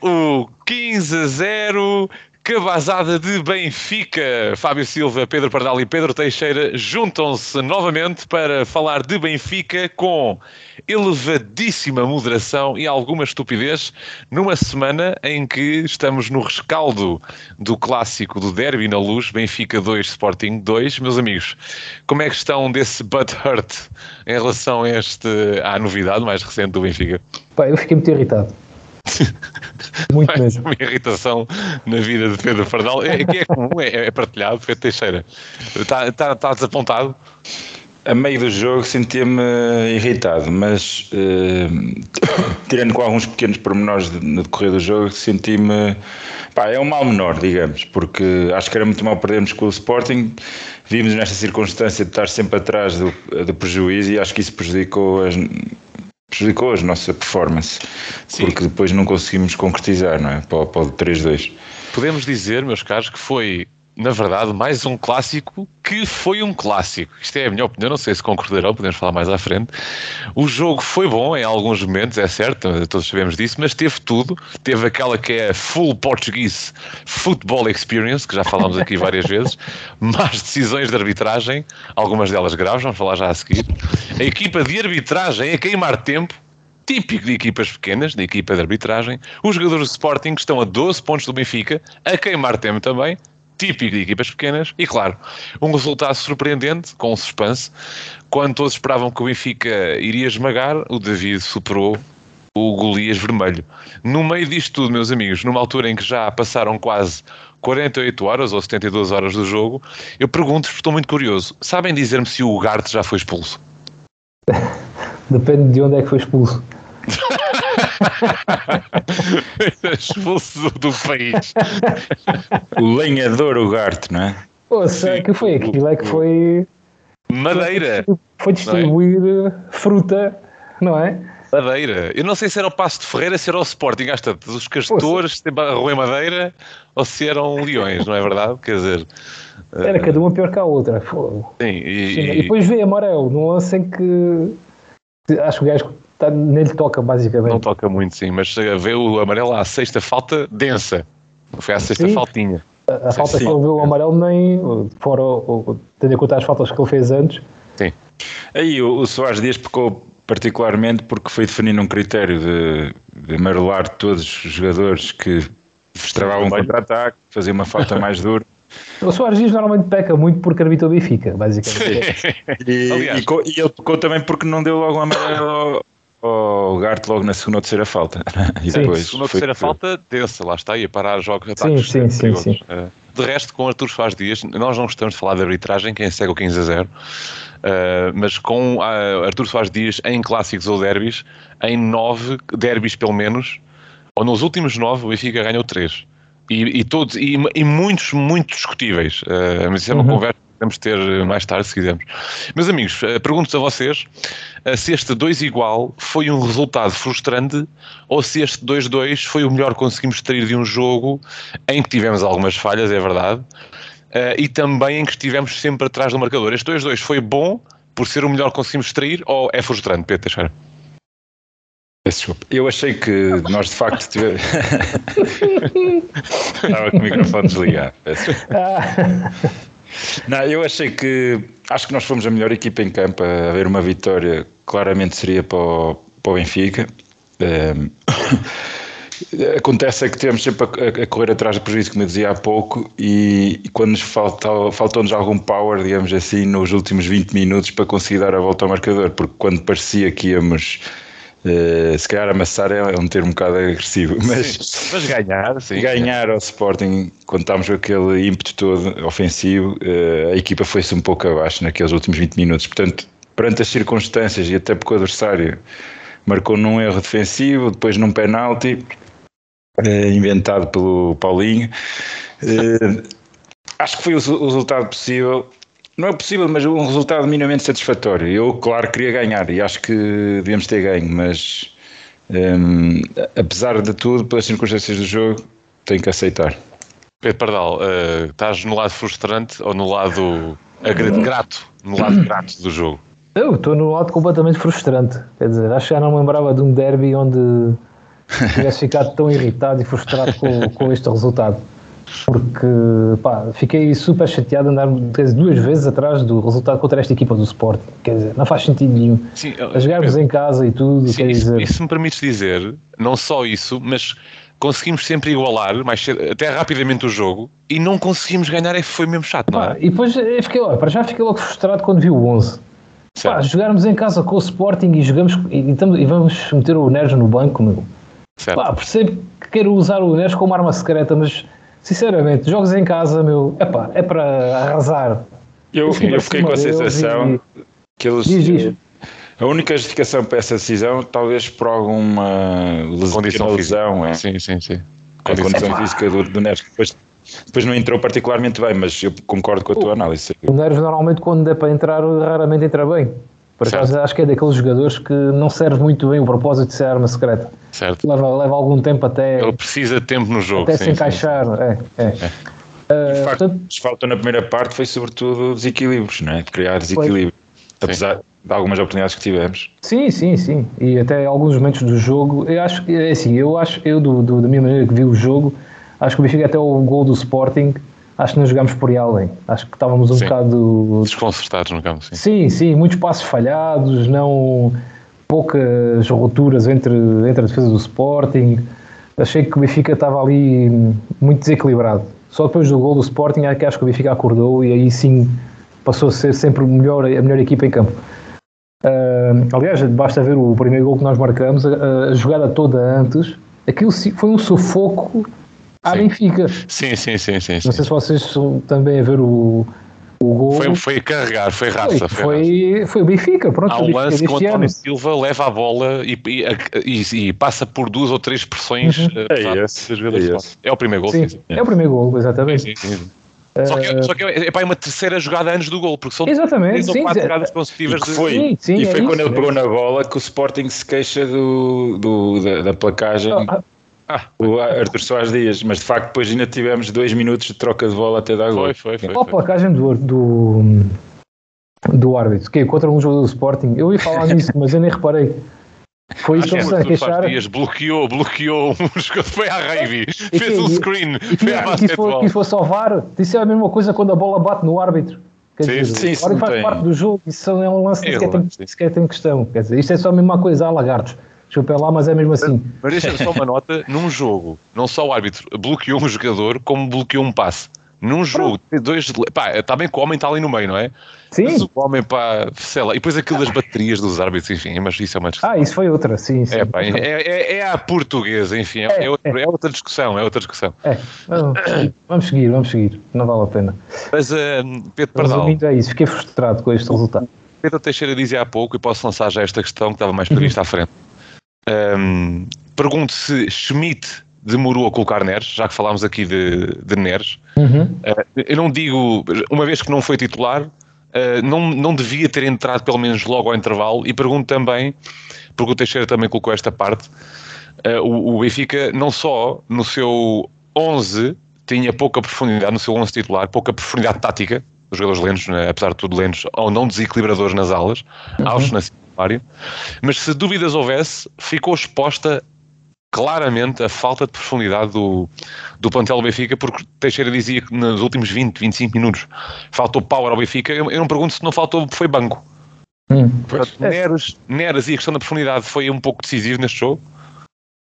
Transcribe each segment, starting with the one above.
O 15 a 0 Cabazada de Benfica. Fábio Silva, Pedro Pardal e Pedro Teixeira juntam-se novamente para falar de Benfica com elevadíssima moderação e alguma estupidez numa semana em que estamos no rescaldo do clássico do derby na luz, Benfica 2, Sporting 2. Meus amigos, como é que estão desse butt hurt em relação a este, à novidade mais recente do Benfica? Pá, eu fiquei muito irritado. Muito Mais mesmo. uma irritação na vida de Pedro Fardal. É, que é comum, é, é partilhado, Pedro Teixeira. Está, está, está desapontado? A meio do jogo sentia-me irritado, mas uh, tirando com alguns pequenos pormenores no decorrer do jogo, senti-me. Pá, é um mal menor, digamos, porque acho que era muito mal perdermos com o Sporting. Vimos nesta circunstância de estar sempre atrás do, do prejuízo e acho que isso prejudicou as, prejudicou a nossa performance, Sim. porque depois não conseguimos concretizar, não é? Para, para o 3-2. Podemos dizer, meus caros, que foi na verdade, mais um clássico que foi um clássico. Isto é a minha opinião, não sei se concordarão, podemos falar mais à frente. O jogo foi bom em alguns momentos, é certo, todos sabemos disso, mas teve tudo. Teve aquela que é full Portuguese football experience, que já falámos aqui várias vezes, más decisões de arbitragem, algumas delas graves, vamos falar já a seguir. A equipa de arbitragem a queimar tempo, típico de equipas pequenas, de equipa de arbitragem. Os jogadores de Sporting estão a 12 pontos do Benfica, a queimar tempo também, típico de equipas pequenas, e claro, um resultado surpreendente, com um suspense. Quando todos esperavam que o Benfica iria esmagar, o David superou o Golias vermelho. No meio disto tudo, meus amigos, numa altura em que já passaram quase 48 horas ou 72 horas do jogo, eu pergunto-vos, estou muito curioso, sabem dizer-me se o Ugarte já foi expulso? Depende de onde é que foi expulso. Expulso do país. O lenhador Ugarte, não é? Poxa, que foi aquilo? É que foi. Madeira. Foi distribuir não é? fruta, não é? Madeira. Eu não sei se era o Passo de Ferreira, se era o Sporting, às tantas, os castores, se Rua Madeira, ou se eram leões, não é verdade? Quer dizer. Era cada uma pior que a outra. Sim, e, e, depois veio amarelo, num lance em que acho que o gajo tá, nem lhe toca, basicamente. Não toca muito, sim, mas vê o amarelo à sexta falta densa. Foi à sexta sim. faltinha. A, a falta sim. que ele viu o amarelo nem, fora tendo em conta as faltas que ele fez antes. Sim. Aí o, o Soares Dias pecou particularmente porque foi definindo um critério de, de amarelar todos os jogadores que um contra-ataque, fazia uma falta mais dura. O Soares Dias normalmente peca muito porque arbitrou o Benfica, basicamente. e, e, e, ele pecou também porque não deu logo um amarelo ao Garte logo na segunda ou terceira falta. e sim, depois segunda ou terceira falta, densa, lá está, ia parar jogos ataques. Sim, sim, sim, sim. Uh, de resto, com Artur Faz Dias, nós não gostamos de falar de arbitragem, quem segue o 15 a 0, uh, mas com uh, Artur Soares Dias em clássicos ou derbys, em nove derbys pelo menos, ou nos últimos nove, o Benfica ganhou três. E, e todos, e, e, muitos, muito discutíveis. Uh, mas isso é uma uhum. conversa podemos ter mais tarde, se quisermos. Meus amigos, eh, pergunto a vocês eh, se este 2 igual foi um resultado frustrante ou se este 2-2 foi o melhor que conseguimos extrair de um jogo em que tivemos algumas falhas, é verdade, eh, e também em que estivemos sempre atrás do marcador. Este 2-2 foi bom por ser o melhor que conseguimos extrair ou é frustrante, Pedro Teixeira? Desculpa. Eu achei que nós de facto tivemos. Estava com o microfone desligado. Não, eu achei que. Acho que nós fomos a melhor equipa em campo. A haver uma vitória, claramente seria para o, para o Benfica. Um, acontece é que tivemos sempre a, correr atrás do prejuízo, como eu dizia há pouco, e, quando faltou, faltou-nos algum power, digamos assim, nos últimos 20 minutos para conseguir dar a volta ao marcador, porque quando parecia que íamos Uh, se calhar amassar é, é, um termo um bocado agressivo, mas, sim, mas ganhar, sim, ganhar ao Sporting, quando estávamos com aquele ímpeto todo ofensivo, uh, a equipa foi-se um pouco abaixo naqueles últimos 20 minutos. Portanto, perante as circunstâncias e até porque o adversário marcou num erro defensivo, depois num penalti uh, inventado pelo Paulinho, acho que foi o, o resultado possível não é possível, mas um resultado minimamente satisfatório. Eu, claro, queria ganhar e acho que devíamos ter ganho, mas um, apesar de tudo, pelas circunstâncias do jogo, tenho que aceitar. Pedro Pardal, uh, estás no lado frustrante ou no lado grato? No lado grato do jogo? Eu estou no lado completamente frustrante. Quer dizer, acho que já não me lembrava de um derby onde tivesse ficado tão irritado e frustrado com, com este resultado. Porque pá, fiquei super chateado de andar dizer, duas vezes atrás do resultado contra esta equipa do Sporting. Quer dizer, não faz sentido nenhum. Sim, a jogarmos em casa e tudo, sim, isso, dizer. isso me permites dizer, não só isso, mas conseguimos sempre igualar mais cedo, até rapidamente o jogo e não conseguimos ganhar, foi mesmo chato, não Pá, é? e depois eu fiquei, olha, para já fiquei logo frustrado quando vi o 11. Pá, jogarmos em casa com o Sporting e, jogamos, e, estamos- e vamos meter o Neres no banco, meu. Pá, percebo que quero usar o Neres como arma secreta, mas sinceramente, jogos em casa, meu, epá, é para arrasar. Eu, eu fiquei com a sensação e- que eles. Diz, diz. A única justificação para essa decisão, talvez por alguma les- Condição lesão, é. Sim, sim, sim. a condição física do, do Neres, que depois, depois não entrou particularmente bem, mas eu concordo com a tua análise. O Neres normalmente quando é para entrar, raramente entra bem. Por Certo. acaso acho que é daqueles jogadores que não serve muito bem o propósito de ser arma secreta. Certo. Leva, leva algum tempo até, Ele precisa de tempo no jogo. até sim, se sim, encaixar. É, é. Ah, O facto portanto, que faltou na primeira parte foi sobretudo desequilíbrios, não é? de criar desequilíbrio. Apesar de algumas oportunidades que tivemos. Sim, sim, sim. E até alguns momentos do jogo, eu acho que é assim, eu acho, eu do, do- da minha maneira que vi o jogo, acho que o Benfica até o gol do Sporting, acho que não jogámos por aí além. Acho que estávamos um Sim. bocado. Desconcertados no campo, sim. Sim, sim, muitos passos falhados, não poucas rupturas entre, entre a defesa do Sporting. Achei que o Benfica estava ali muito desequilibrado. Só depois do gol do Sporting é que acho que o Benfica acordou e aí sim passou a ser sempre melhor, a melhor equipa em campo. Ah, aliás, basta ver o primeiro gol que nós marcamos, a, a jogada toda antes, aquilo foi um sufoco à Sim. Benfica. Sim, sim, sim, sim. sim. Não sei se vocês estão também a ver o, o gol. Foi, foi carregar, foi raça. Foi, Foi, raça. foi, o Benfica, pronto. Há o um lance que o António ano. Silva leva a bola e, e- e- e passa por duas ou três pressões. Uhum. eh, É esse, é esse. É o primeiro gol, Sim, sim. sim. é o primeiro gol, exatamente. Sim, sim, sim. Só que, só que é, é, é uma terceira jogada antes do gol, porque são Exatamente, três ou sim, quatro sim. jogadas E consecutivas de. foi, Sim, sim, e é foi quando isso, ele pegou na bola que o Sporting se queixa do, do- da, da placagem Ah, Ah, o Arthur Soares Dias, mas de facto depois ainda tivemos dois minutos de troca de bola até dar gol. foi, foi, foi. Qual a placagem do, do, do árbitro? Que é contra um jogador do Sporting? Eu ia falar nisso, mas eu nem reparei. Foi isso que Arthur Soares queixar. Dias bloqueou, bloqueou um jogador, foi à rave, fez um screen, E foi basquetebol. isso salvar. Isso é a mesma coisa quando a bola bate no árbitro. Quer Sim, dizer, sim, o isso faz tem. parte do jogo, isso é um lance que É sequer, tem, sim. sequer tem questão. Quer dizer, isto é só a mesma coisa, há lagartos. Desculpem lá, mas é mesmo assim. Mas deixa-me só uma nota: num jogo, não só o árbitro bloqueou um jogador, como bloqueou um passe. Num jogo, dois. Pá, está bem que o homem está ali no meio, não é? Mas Sim. o homem, pá, sei lá. E depois aquilo das baterias dos árbitros, enfim, mas isso é uma discussão. Ah, isso foi outra, sim. sim. É, pá, é, é, é a portuguesa, enfim, é, É, é outra, é outra discussão, é outra discussão. É, vamos, vamos seguir, vamos seguir. Não vale a pena. Mas, eh, Pedro Pardal, Resumindo, é isso. Fiquei frustrado com este resultado. Pedro Teixeira dizia há pouco, e posso lançar já esta questão que estava mais prevista à frente. Ahm, pergunto se Schmidt demorou a colocar Neres, já que falámos aqui de, de Neres. Uhum. Ah, eu não digo, uma vez que não foi titular, ah, não, não devia ter entrado pelo menos logo ao intervalo. E pergunto também, porque o Teixeira também colocou esta parte, ah, o, o Benfica não só no seu 11 tinha pouca profundidade, no seu 11 titular, pouca profundidade tática, os jogadores lentos, né, apesar de tudo lentos, ou não desequilibradores nas alas, aos na secundária, mas se dúvidas houvesse, ficou exposta claramente a falta de profundidade do, do plantel do Benfica, porque Teixeira dizia que nos últimos 20, 25 minutos faltou power ao Benfica. Eu, eu não pergunto se não faltou, foi banco. Hum. Portanto, Neres, Neres e a questão da profundidade foi um pouco decisivo neste jogo.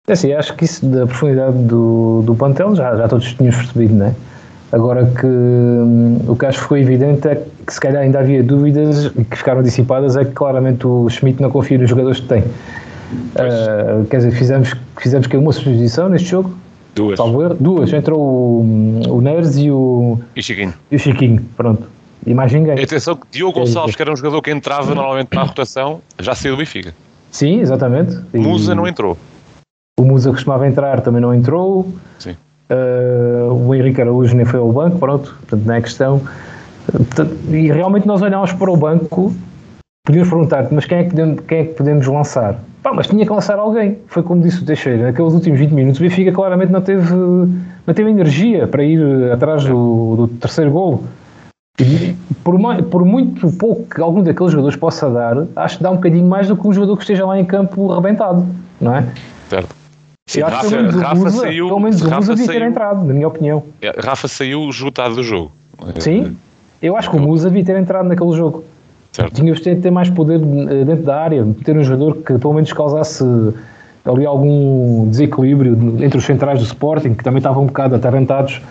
É assim, acho que isso da profundidade do, do plantel já, já todos tínhamos percebido, não é? Agora que hum, o que acho que ficou evidente é que se calhar ainda havia dúvidas e que ficaram dissipadas é que claramente o Schmidt não confia nos jogadores que tem. Ah, quer dizer, fizemos, fizemos que uma substituição neste jogo, Duas. erro, duas, entrou o, o Neres e o, E Chiquinho. e o Chiquinho, pronto. E mais ninguém. Atenção que Diogo Gonçalves, que era um jogador que entrava normalmente na rotação, já saiu do Benfica. Sim, exatamente. E Musa não entrou. O Musa costumava entrar, também não entrou. Sim. Uh, o Henrique Araújo nem foi ao banco, pronto, portanto não é questão. E realmente nós olhámos para o banco, podíamos perguntar, mas quem é que podemos, quem é que podemos lançar? Pá, mas tinha que lançar alguém. Foi como disse o Teixeira, naqueles últimos 20 minutos o Benfica claramente não teve, não teve energia para ir atrás do, do terceiro golo. E por, por muito pouco que algum daqueles jogadores possa dar, acho que dá um bocadinho mais do que um jogador que esteja lá em campo rebentado, não é? Certo. Pelo o Rafa Musa, saiu- pelo menos o Rafa Musa devia ter entrado, na minha opinião. É, Rafa saiu esgotado do jogo. Sim, eu acho que o Musa devia ter entrado naquele jogo. Certo. Tinha de ter mais poder eh, dentro da área, ter um jogador que pelo menos causasse ali algum desequilíbrio entre os centrais do Sporting, que também estavam um bocado atarantados.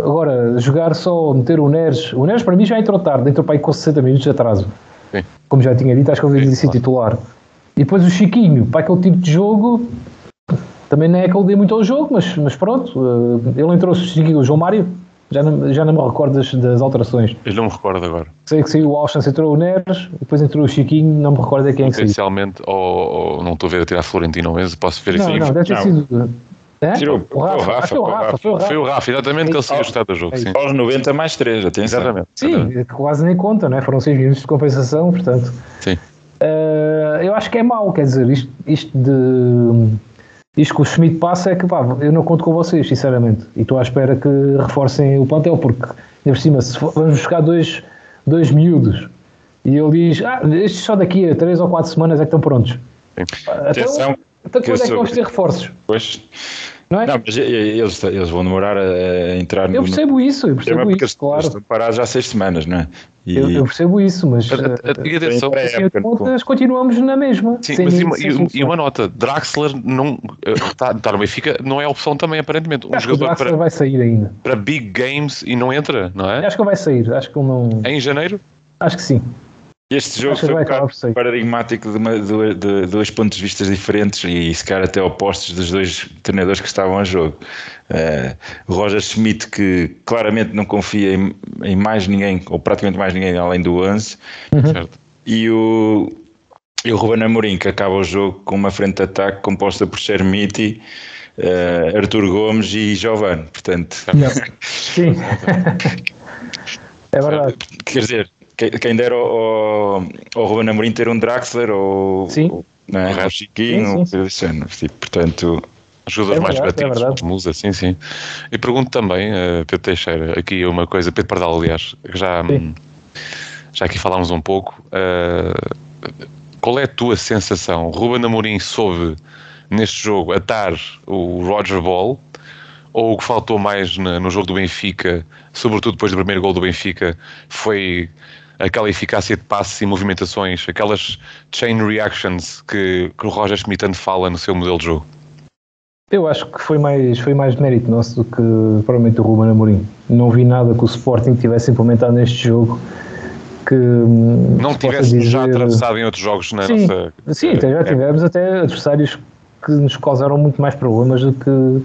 Agora, jogar só, meter o Neres, o Neres para mim já entrou tarde, entrou para aí com 60 minutos de atraso. Sim. Como já tinha dito, acho que ele devia ser titular. E depois o Chiquinho, para aquele tipo de jogo, também não é que ele dê muito ao jogo, mas, mas pronto, eh, ele entrou o Chiquinho, o João Mário, já não, já não me recordo das, das alterações. Eu não me recordo agora. Sei que saiu o Alchan, entrou o Neres, depois entrou o Chiquinho, não me recordo a quem é que saiu. Potencialmente, ou, ou não estou a ver a tirar Florentino Enzo, posso ver Não, isso não, deve ter Não. sido. É? Tirou- o Rafa, foi o Rafa, foi o foi o Rafa, foi o Rafa. Foi o Rafa, exatamente, que ele saiu É, ajustado do jogo. é Sim, Aos 90 mais 3, atenção. exatamente. Sim, é quase nem conta, né? foram 6 minutos de compensação, portanto. Sim. eh, eu acho que é mau, quer dizer, isto, isto de. Isto que o Schmidt passa é que pá, eu não conto com vocês, sinceramente. E estou à espera que reforcem o plantel, porque, ainda por cima, se for- vamos buscar dois, dois miúdos e ele diz: Ah, estes só daqui a 3 ou 4 semanas é que estão prontos. Atenção, eu quando é que vamos ter reforços? Pois. Não é? Não, mas eles, eles vão demorar a, a entrar no. eu percebo isso, eu percebo isso, eles claro. estão parados já há seis semanas, não é? E, Eu, eu percebo isso, mas A- a- eh, E assim, contas, continuamos na mesma. Sim, mas e uma, e- uma nota, Draxler não está tá no Benfica, não é opção também, aparentemente. Um Acho que o jogador Draxler para, vai sair ainda. para big games e não entra, não é? Acho que ele vai sair. Acho que ele não. Em janeiro? Acho que sim. Este jogo Acho foi um bocado paradigmático de, uma- de- de dois pontos de vista diferentes e se calhar até opostos dos dois treinadores que estavam a jogo. O Roger Schmidt, que claramente não confia em, em mais ninguém, ou praticamente mais ninguém além do Anse, Certo. e o, e o Ruben Amorim, que acaba o jogo com uma frente de ataque composta por Chermiti, eh, Artur Gomes e Giovanni. Portanto, Sim. é verdade. Quer dizer, quem dera ao, ao, ao Ruben Amorim ter um Draxler ou, Sim. ou, não é? Chiquinho, Sim, sim. Tipo, portanto, Jogadores É mais é batidos, verdade. Musa, sim, sim. E pergunto também, eh, Pedro Teixeira, aqui uma coisa, Pedro Pardal, aliás, que já, Sim. já aqui falámos um pouco. eh, qual é a tua sensação? Ruben Amorim soube neste jogo atar o Roger Ball ou o que faltou mais no jogo do Benfica, sobretudo depois do primeiro gol do Benfica, foi aquela eficácia de passes e movimentações, aquelas chain reactions que, que o Roger Schmidt tanto fala no seu modelo de jogo? Eu acho que foi mais, foi mais mérito nosso do que provavelmente o Ruben Amorim. Não vi nada que o Sporting tivesse implementado neste jogo que hum, não se possa tivéssemos já dizer- atravessado em outros jogos na Sim, nossa. sim até já é, tivemos até adversários que nos causaram muito mais problemas do que,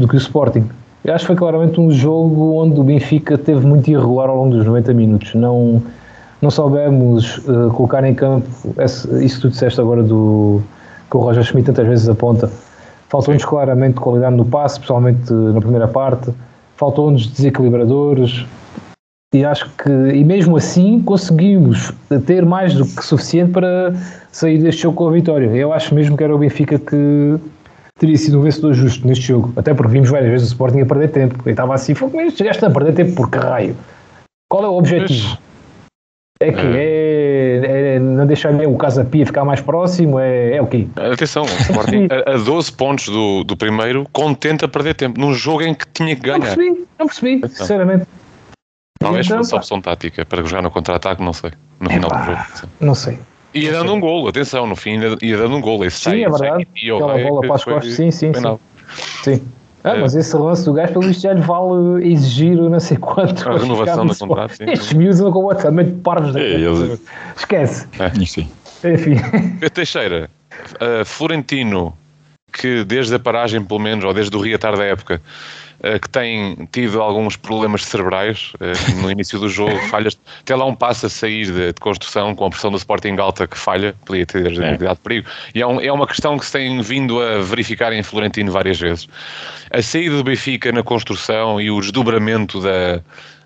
do que o Sporting. Eu acho que foi claramente um jogo onde o Benfica teve muito irregular ao longo dos 90 minutos. Não, não soubemos eh, colocar em campo esse- isso que tu disseste agora do que o Roger Schmidt tantas vezes aponta. Faltou-nos claramente qualidade no passe, especialmente na primeira parte. Faltou-nos desequilibradores. E acho que, e mesmo assim, conseguimos ter mais do que suficiente para sair deste jogo com a vitória. Eu acho mesmo que era o Benfica que teria sido um vencedor justo neste jogo. Até porque vimos várias vezes o Sporting a perder tempo. E estava assim, "Fogo, mas chegaste a perder tempo por caralho. Qual é o objetivo? É que é, é não deixar o Casa Pia ficar mais próximo? É, é o quê? Atenção, o Sporting a, a 12 pontos do, do primeiro, contente a perder tempo, num jogo em que tinha que Não ganhar. percebi, não percebi, Então. sinceramente. Talvez Então, fosse opção tática para jogar no contra-ataque, não sei. No final do jogo. sim. Não sei. Ia dando um golo, atenção, no fim ia dando um golo. Esse Sim, sai- é verdade. sai e Aquela rei bola para as foi- costas, sim, sim, sim. Sim. Ah, É. mas esse lance do gajo, pelo visto, já lhe vale exigir não sei quanto. A renovação do contrato, sim, sim. Estes miúdos andam completamente parvos da É, eles- Esquece. enfim. Enfim. Pedro Teixeira, uh, Florentino, que desde a paragem, pelo menos, ou desde o reatar da época, uh, que tem tido alguns problemas cerebrais uh, no início do jogo, falhas, até lá um passo a sair de, de construção com a pressão do Sporting alta que falha, podia ter É. dado perigo. E é, um- é uma questão que se tem vindo a verificar em Florentino várias vezes. A saída do Benfica na construção e o desdobramento da,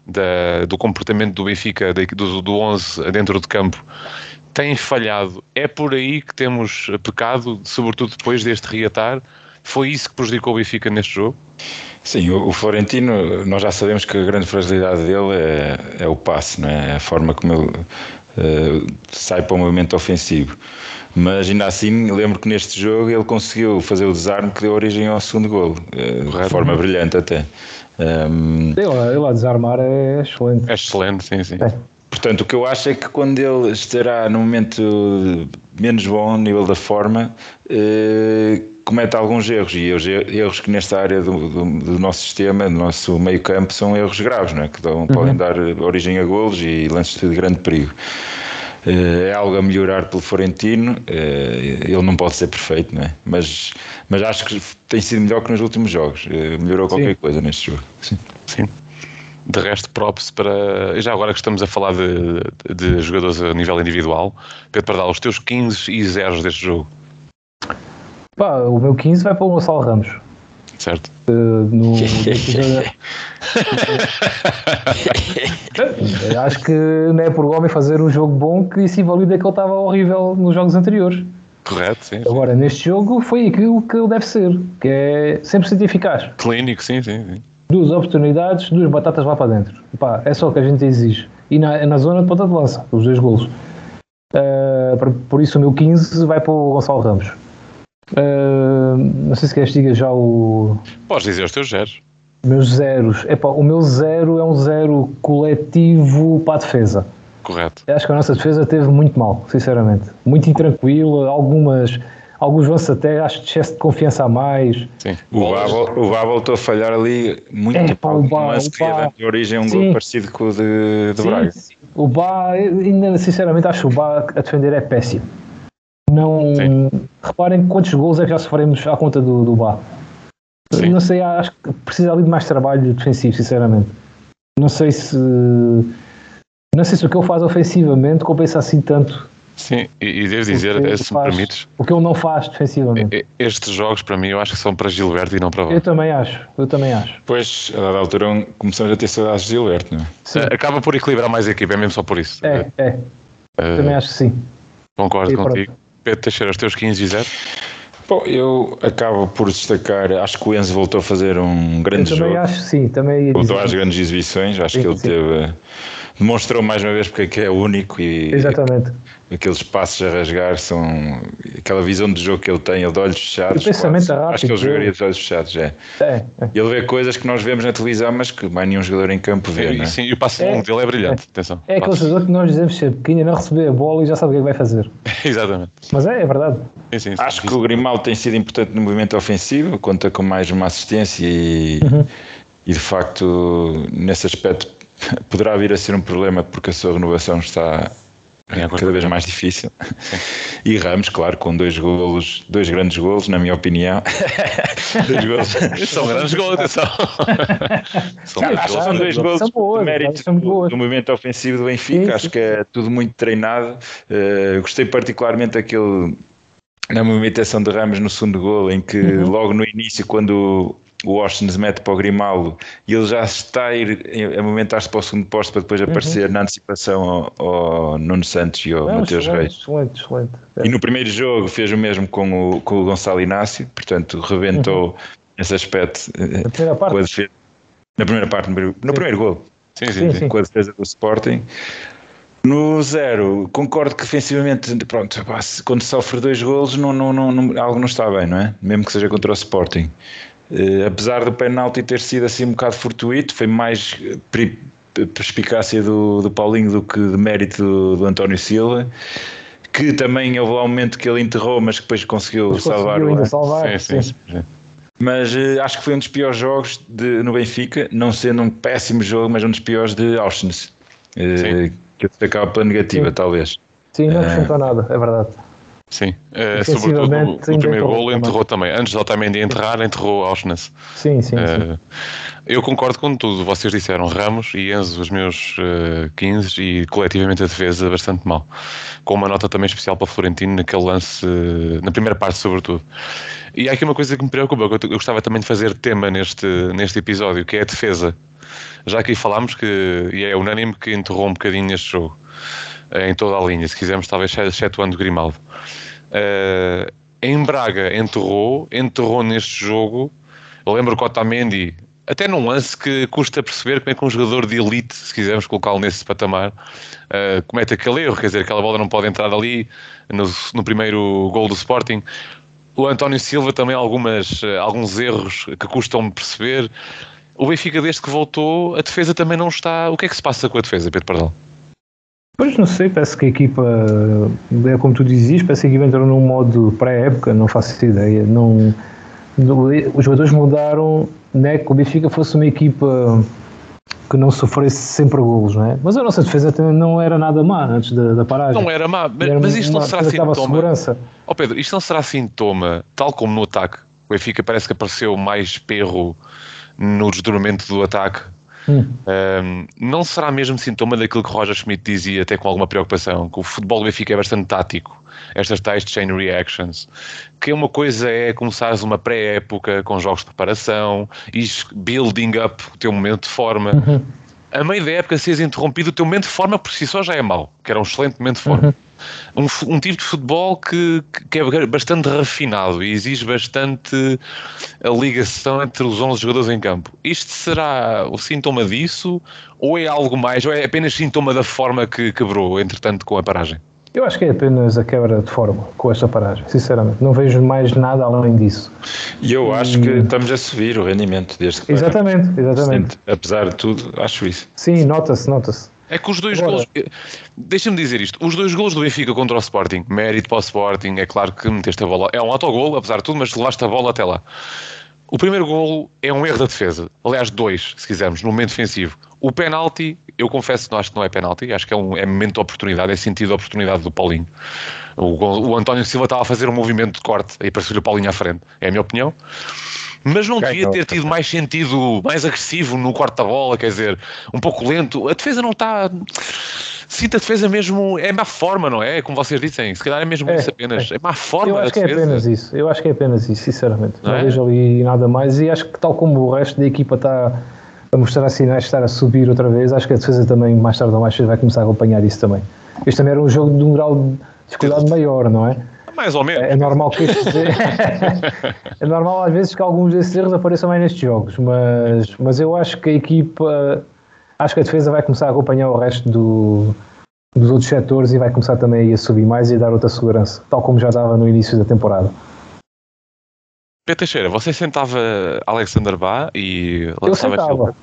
da- do comportamento do Benfica, do, do 11 dentro do campo, tem falhado. É por aí que temos pecado, sobretudo depois deste reatar. Foi isso que prejudicou o Benfica neste jogo? Sim, o, o Florentino, nós já sabemos que a grande fragilidade dele é, é o passe, não é? A forma como ele uh, sai para o movimento ofensivo. Mas ainda assim, lembro que neste jogo ele conseguiu fazer o desarme que deu origem ao segundo golo, uh, de forma brilhante até. Um, ele, ele a desarmar é excelente. É excelente, sim, sim. É. Portanto, o que eu acho é que quando ele estará no momento menos bom, nível da forma, eh, comete alguns erros. E os erros que nesta área do, do, do nosso sistema, do nosso meio campo, são erros graves, não é? que dão, uhum. podem dar origem a golos e lances de grande perigo. Eh, é algo a melhorar pelo Florentino. Eh, ele não pode ser perfeito, não é? Mas, mas acho que tem sido melhor que nos últimos jogos. Eh, melhorou qualquer Sim. coisa neste jogo. Sim. Sim. De resto, props para. Já agora que estamos a falar de, de jogadores a nível individual, Pedro Pardal, os teus 15 e 0 deste jogo. Pá, o meu 15 vai para o Gonçalo Ramos. Certo. Uh, no, acho que não é por homem fazer um jogo bom que isso invalida que ele estava horrível nos jogos anteriores. Correto, sim. Agora, sim. neste jogo foi aquilo que ele deve ser, que é sempre ser eficaz. Clínico, sim, sim, sim. Duas oportunidades, duas batatas lá para dentro. Pá, é só o que a gente exige. E na, na zona de ponta de lança, os dois golos. Uh, por, por, isso o meu 15 vai para o Gonçalo Ramos. Uh, não sei se queres diga já o. Podes dizer os teus zeros. Meus zeros. Epá, o meu zero é um zero coletivo para a defesa. Correto. Acho que a nossa defesa teve muito mal, sinceramente. Muito intranquila, algumas. Alguns lances até acho de excesso de confiança a mais. Sim. O Vá, o Vá voltou a falhar ali muito é, pá, o Bá, mas que ia de origem um gol parecido com o de, de sim, Braga. Sim. O Bá, ainda sinceramente acho que o Bá a defender é péssimo. Não. Sim. Reparem quantos gols é que já sofremos à conta do, do Bá. Sim. Não sei, acho que precisa ali de mais trabalho defensivo, sinceramente. Não sei se. Não sei se o que ele faz ofensivamente compensa assim tanto. Sim, e, e devo dizer, se faz, me permites. O que ele não faz defensivamente. Estes jogos, para mim, eu acho que são para Gilberto e não para você. Eu também acho, eu também acho. Pois, a dada altura, começamos a ter saudades de Gilberto, não é? Sim. Acaba por equilibrar mais a equipe, é mesmo só por isso. É, é. Uh, também acho que sim. Concordo e contigo. Pronto. Pedro Teixeira, os teus 15 e 0? Bom, eu acabo por destacar, acho que o Enzo voltou a fazer um grande eu também jogo. Acho, sim, também voltou às grandes exibições, acho sim, que ele sim. teve demonstrou mais uma vez porque é, é único e Exatamente. Aqueles passos a rasgar são aquela visão de jogo que ele tem, ele de olhos fechados. O pensamento quase. rápido. Acho que ele jogaria de olhos fechados, é. É, é. Ele vê coisas que nós vemos na televisão, mas que mais nenhum jogador em campo vê. É, é? Sim, e o passo é, dele é brilhante. Atenção. É aquele jogador que nós dizemos sempre que ainda não recebeu a bola e já sabe o que é que vai fazer. Exatamente. Mas é, é verdade. Sim, sim, Acho que o Grimaldo tem sido importante no movimento ofensivo, conta com mais uma assistência e, uhum. e de facto, nesse aspecto poderá vir a ser um problema porque a sua renovação está cada vez mais difícil. E Ramos, claro, com dois golos, dois grandes golos, na minha opinião. dois golos. São grandes golos, atenção. São, Não, são dois golos de mérito do, do, movimento ofensivo do Benfica. Sim, Acho que é tudo muito treinado. Uh, gostei particularmente daquele na movimentação de Ramos no segundo gol, em que uhum. logo no início, quando o Austin se mete para o Grimaldo e ele já está a ir a movimentar-se para o segundo posto para depois aparecer uhum. na antecipação ao, ao Nuno Santos e ao Não, Mateus excelente, Reis. Excelente, excelente. E no primeiro jogo fez o mesmo com o, com o Gonçalo Inácio, portanto rebentou uhum. esse aspecto na primeira parte. Defesa, na primeira parte, no, no primeiro gol. Sim, sim, sim, com a defesa do Sporting. No zero, concordo que defensivamente, pronto, quando sofre dois golos, não, não, não, algo não está bem, não é? Mesmo que seja contra o Sporting. Uh, apesar do penalti ter sido assim um bocado fortuito, foi mais perspicácia do, do Paulinho do que de mérito do, do António Silva que também houve lá um momento que ele enterrou, mas que depois conseguiu mas salvar. Conseguiu ainda salvar, sim, sim. sim. Mas uh, acho que foi um dos piores jogos de, no Benfica, não sendo um péssimo jogo, mas um dos piores de Auschwitz. Uh, que eu destacava pela negativa, sim. talvez. Sim, não acrescentou uh, nada, é verdade. Sim, uh, sobretudo o, primeiro gol enterrou também. Antes de Otamendi enterrar, enterrou Auschwitz. Sim, sim, uh, sim, Eu concordo com tudo. Vocês disseram Ramos e Enzo, os meus uh, 15 e coletivamente a defesa bastante mal. Com uma nota também especial para Florentino naquele lance, uh, na primeira parte, sobretudo. E há aqui uma coisa que me preocupa, que eu, eu gostava também de fazer tema neste, neste episódio, que é a defesa. Já aqui falámos que, e é unânime, que enterrou um bocadinho neste jogo em toda a linha, se quisermos, talvez excetuando Grimaldo. Uh, em Braga enterrou, enterrou neste jogo. Eu lembro que Otamendi até num lance que custa perceber como é que um jogador de elite, se quisermos colocá-lo nesse patamar, uh, comete aquele erro, quer dizer, aquela bola não pode entrar ali no, no primeiro gol do Sporting. O António Silva também algumas, alguns erros que custam perceber. O Benfica, desde que voltou, a defesa também não está. O que é que se passa com a defesa, Pedro Pardal? Pois não sei, parece que a equipa, é como tu dizias, parece que a equipa entrou num modo pré-época, não faço ideia. Não, os jogadores mudaram, né, que o Benfica fosse uma equipa que não sofresse sempre golos, não é? Mas a nossa defesa não era nada má antes da, da paragem. Não era má, mas, mas isto não será sintoma. Segurança. Oh Pedro, isto não será sintoma, tal como no ataque. O Benfica parece que apareceu mais perro no desdobramento do ataque. Hum. Um, não será mesmo sintoma daquilo que Roger Schmidt dizia, até com alguma preocupação, que o futebol do Benfica é bastante tático estas tais chain reactions, que uma coisa é começares uma pré-época com jogos de preparação e building up o teu momento de forma. Uhum. A meio da época, seres interrompido, o teu momento de forma por si só já é mau, que era um excelente momento de forma. Uhum. Um, um, tipo de futebol que, que é bastante refinado e exige bastante a ligação entre os 11 jogadores em campo. Isto será o sintoma disso ou é algo mais, ou é apenas sintoma da forma que quebrou, entretanto, com a paragem? Eu acho que é apenas a quebra de forma com esta paragem, sinceramente. Não vejo mais nada além disso. E eu acho que estamos a subir o rendimento desde que Exatamente, exatamente. Apesar de tudo, acho isso. Sim, nota-se, nota-se. É que os dois Agora, gols. Deixa-me dizer isto: os dois gols do Benfica contra o Sporting, mérito para o Sporting, é claro que meteste a bola. É um autogol, apesar de tudo, mas levaste a bola até lá. O primeiro golo é um erro da defesa. Aliás, dois, se quisermos, no momento defensivo. O penalti, eu confesso que não acho que não é penalti, acho que é, um, é momento de oportunidade, é sentido de oportunidade do Paulinho. O, o António Silva estava a fazer um movimento de corte e apareceu o Paulinho à frente, é a minha opinião. Mas não devia ter tido mais sentido, mais agressivo no corte da bola, quer dizer, um pouco lento. A defesa não está. Sinto a defesa mesmo. É má forma, não é? Como vocês dizem. Se calhar é mesmo é, isso apenas. É. é má forma. Eu acho que é apenas isso. Eu acho que é apenas isso, sinceramente. Não, não é? vejo ali nada mais. E acho que, tal como o resto da equipa está a mostrar sinais de estar a subir outra vez, acho que a defesa também, mais tarde ou mais cedo, vai começar a acompanhar isso também. Este também era um jogo de um grau de dificuldade maior, não é? Mais ou menos. É, é normal que estes, é normal às vezes que alguns desses erros apareçam mais nestes jogos, mas, mas eu acho que a equipa, acho que a defesa vai começar a acompanhar o resto do, dos outros setores e vai começar também a subir mais e a dar outra segurança, tal como já dava no início da temporada. Pedro Teixeira, você sentava Alexander Bá e lançava, Gilberto,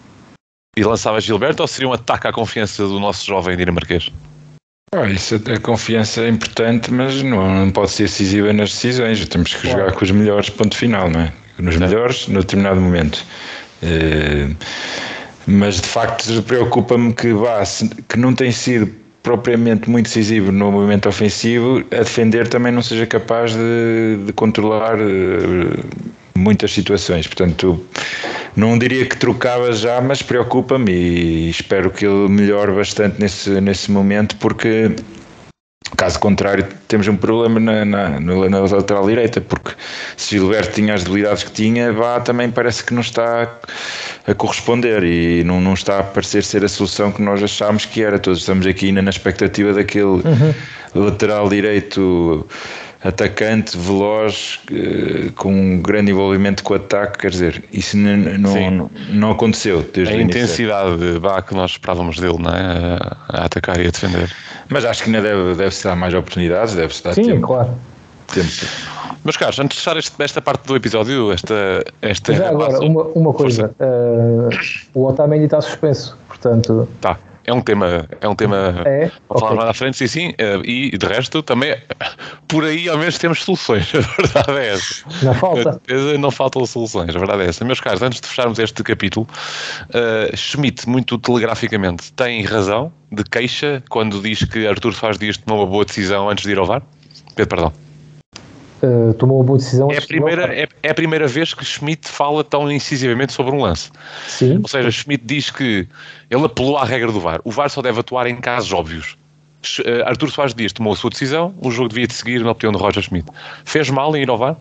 e lançava Gilberto ou seria um ataque à confiança do nosso jovem dinamarquês? Ah, isso, a confiança é importante, mas não, não pode ser decisiva nas decisões. Temos que jogar com os melhores, ponto final, não é? Nos melhores, no determinado momento. Uh, mas de facto preocupa-me que, vá, que não tem sido propriamente muito decisivo no movimento ofensivo, a defender também não seja capaz de, de controlar uh, muitas situações. Portanto, não diria que trocava já, mas preocupa-me e espero que ele melhore bastante nesse, nesse momento, porque caso contrário temos um problema na, na, na lateral direita, porque se Gilberto tinha as debilidades que tinha, vá também parece que não está a corresponder e não, não está a parecer ser a solução que nós achámos que era. Todos estamos aqui ainda na expectativa daquele uhum. lateral direito atacante, veloz, eh, com um grande envolvimento com o ataque, quer dizer, isso não, não, não aconteceu desde A intensidade de que nós esperávamos dele, não é? A, atacar e a defender. Mas acho que ainda deve, deve-se dar mais oportunidades, deve-se dar Sim, tempo. claro. Tempo. Meus caros, antes de fechar este, esta parte do episódio, esta. esta Já agora, uma, uma coisa: uh, o Otamendi está suspenso, portanto. Tá é um tema, é um tema é? para falar mais à frente, sim, sim, eh, e de resto também por aí ao menos temos soluções, a verdade é essa. Não falta. Não faltam soluções, a verdade é essa. Meus caros, antes de fecharmos este capítulo, uh, Schmidt, muito telegraficamente, tem razão de queixa quando diz que Artur faz Dias tomou uma boa decisão antes de ir ao VAR? Pedro, perdão. Uh, tomou uma boa decisão. É a, primeira, é, é, a primeira vez que Schmidt fala tão incisivamente sobre um lance. Sim. Ou seja, Schmidt diz que ele apelou à regra do VAR. O VAR só deve atuar em casos óbvios. Uh, Artur Soares Dias tomou a sua decisão, o jogo devia de seguir na opinião de Roger Schmidt. Fez mal em ir ao VAR?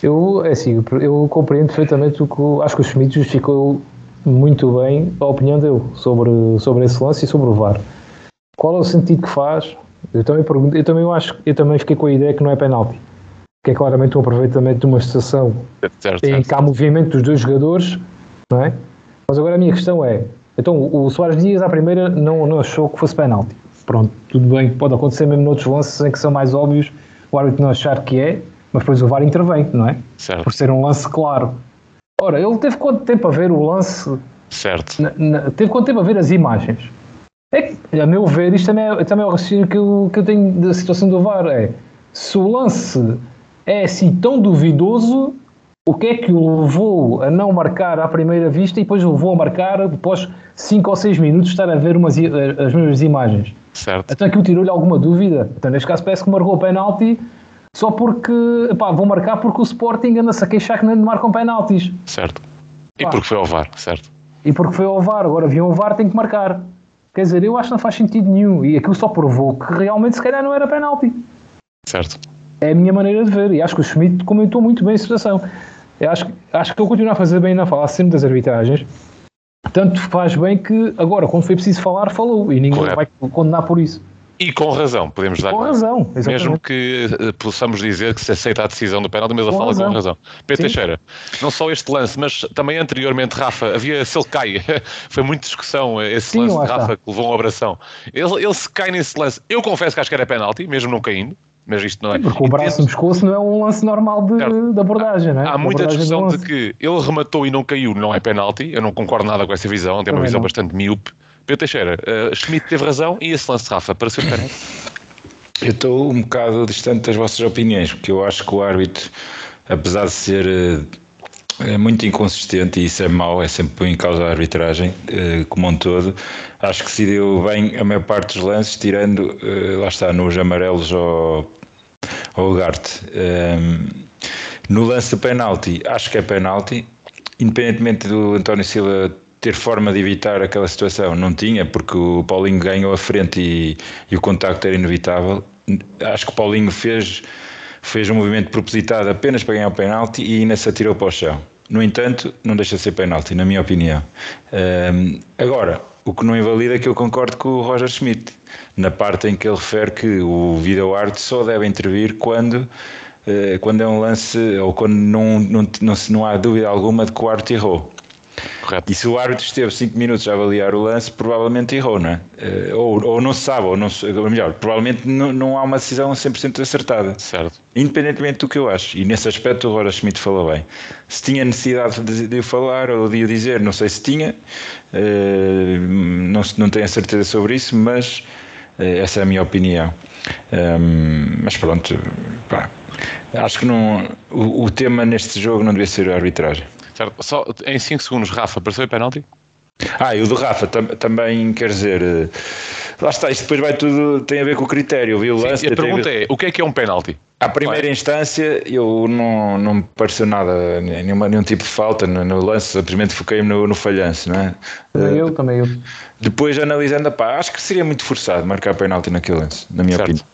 Eu, é assim, eu compreendo perfeitamente o que acho que o Schmidt justificou muito bem a opinião dele sobre, sobre esse lance e sobre o VAR. Qual é o sentido que faz? Eu também pergunto, eu também acho, eu também fiquei com a ideia que não é penalti que é claramente um aproveitamento de uma situação certo, certo. em que há movimento dos dois jogadores, não é? Mas agora a minha questão é, então o Soares Dias à primeira não, não achou que fosse penalti. Pronto, tudo bem, pode acontecer mesmo noutros lances em que são mais óbvios, o árbitro não achar que é, mas depois o VAR intervém, não é? Certo. Por ser um lance claro. Ora, ele teve quanto tempo a ver o lance? Certo. na- na- teve quanto tempo a ver as imagens? É que, a meu ver, isto também é, também é o raciocínio que eu, que eu tenho da situação do VAR. É, se o lance é assim tão duvidoso, o que é que o levou a não marcar à primeira vista e depois o levou a marcar após 5 ou 6 minutos estar a ver umas, as mesmas imagens? Certo. Então aquilo tirou-lhe alguma dúvida. Então, neste caso, parece que marcou o penalti só porque, pá, vou marcar porque o Sporting anda-se a queixar que não marcam penaltis. Certo. E Pá. porque foi ao VAR, certo. E porque foi ao VAR, agora viam o VAR, tem que marcar. Quer dizer, eu acho que não faz sentido nenhum. E aquilo só provou que realmente, se calhar, não era penalti. Certo. É a minha maneira de ver. E acho que o Schmidt comentou muito bem a situação. Eu acho, acho que ele continua a fazer bem na falar sempre das arbitragens. Tanto faz bem que agora, quando foi preciso falar, falou. E ninguém Correto. vai condenar por isso. E com razão, podemos dar. Com razão, exatamente. Mesmo que eh, possamos dizer que se aceita a decisão do penalti, mas ele Com fala razão. com razão. Pedro. Teixeira, não só este lance, mas também anteriormente, Rafa, havia se ele cai, foi muita discussão eh, esse Sim, lance de Rafa está. que levou uma abração. Ele, ele se cai nesse lance, eu confesso que acho que era penalti, mesmo não caindo, mas isto não é. Porque o braço no pescoço não é um lance normal de, de abordagem, não é? Há De muita discussão de lance. que ele rematou e não caiu, não é penalti. Eu não concordo nada com essa visão, tem uma Também visão não. bastante míope. Pedro Teixeira, uh, Schmidt teve razão e esse lance de Rafa para ser penalti. Eu estou um bocado distante das vossas opiniões, porque eu acho que o árbitro, apesar de ser eh, é muito inconsistente e isso é mau, é sempre em causa a arbitragem eh, como um todo, acho que se deu bem a maior parte dos lances, tirando, eh, lá está, nos amarelos ao, ao Ugarte. Ehm, no lance de penalti, acho que é penalti, independentemente do António Silva ter forma de evitar aquela situação, não tinha, porque o Paulinho ganhou a frente e, e o contacto era inevitável. Acho que o Paulinho fez, fez um movimento propositado apenas para ganhar o penalti e ainda se atirou para o chão. No entanto, não deixa de ser penalti, na minha opinião. Ehm, agora, o que não invalida é que eu concordo com o Roger Schmidt, na parte em que ele refere que o video art só deve intervir quando, eh, quando é um lance ou quando não, não, não, não há dúvida alguma de que o árbitro errou. Correto. E se o árbitro esteve 5 minutos a avaliar o lance, provavelmente errou, não é? Eh, Ou, ou não se sabe, ou não se, melhor, provavelmente não, não há uma decisão 100% acertada. Certo. Independentemente do que eu acho. E nesse aspecto o Roger Schmidt falou bem. Se tinha necessidade de, de falar ou de o dizer, não sei se tinha, eh, não, não tenho a certeza sobre isso, mas eh, essa é a minha opinião. Ehm, mas pronto, pá, acho que não, o, o tema neste jogo não devia ser a arbitragem. Certo. Só em 5 segundos, Rafa, pareceu penalti? Ah, e o do Rafa tam- também quer dizer. eh, Lá está, isto depois vai tudo. tem a ver com o critério, viu? O Sim, lance e a pergunta ver- é: o que é que é um penalti? À primeira Vai. instância, eu não, não me pareceu nada, nenhuma, nenhum tipo de falta no, no lance, simplesmente foquei-me no, no falhanço, não é? Também eu, também eu. Depois, analisando, pá, acho que seria muito forçado marcar penalti naquele lance, na minha Certo. opinião.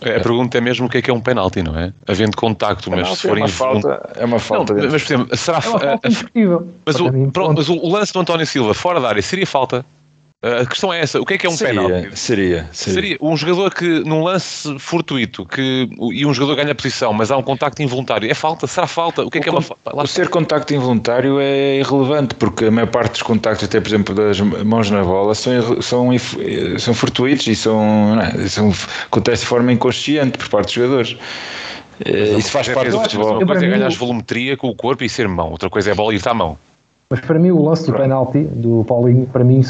A pergunta é mesmo o que é que é um penalti, não é? Havendo contacto, mas se é forem. uma falta, é uma Não, falta. dentro- mas por exemplo, será. É uma falta a- indiscutível. mas, o, mim, pronto, mas o lance do António Silva fora da área seria falta? A questão é essa: o que é que é um seria, penalti? seria, seria. Seria um jogador que, num lance fortuito, que, e um jogador ganha posição, mas há um contacto involuntário. É falta? Será falta? O que é que é uma falta? O ser contacto involuntário é irrelevante, porque a maior parte dos contactos, até por exemplo das mãos na bola, são, são, são fortuitos e são, não é, são, acontece de forma inconsciente por parte dos jogadores. Eh, Isso faz parte do Uma futebol. coisa é ganhar o- volumetria com o corpo e ser mão, outra coisa é a bola ir à mão. Mas para mim o lance do penalti, do Paulinho, para mim,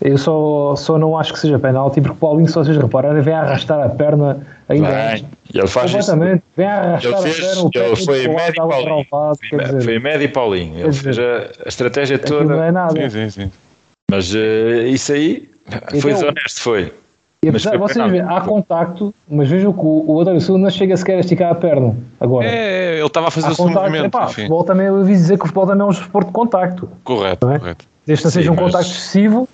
eu só, só não acho que seja penalti, porque o Paulinho, se vocês repararem, vem a arrastar a perna ainda Bem, e ele faz isso. Completamente. Vem a arrastar Ele a fez, perna, o ele foi médio o Paulinho. lado, quer dizer, Foi médio e Paulinho. Ele fez a, a estratégia aquilo não toda. é nada. sim, sim. Mas eh, isso aí foi Então- desonesto, foi. E Mas apesar, foi vocês veem, há contacto, mas vejam que o, o António Silva não chega sequer a esticar a perna. Agora, É, ele estava a fazer há o seu contacto. movimento. Epá, enfim. futebol também, eu ouvi dizer que o futebol também é um esporte de contacto. Correto, Não é? correto. Desde que não Sim, seja um mas- contacto excessivo.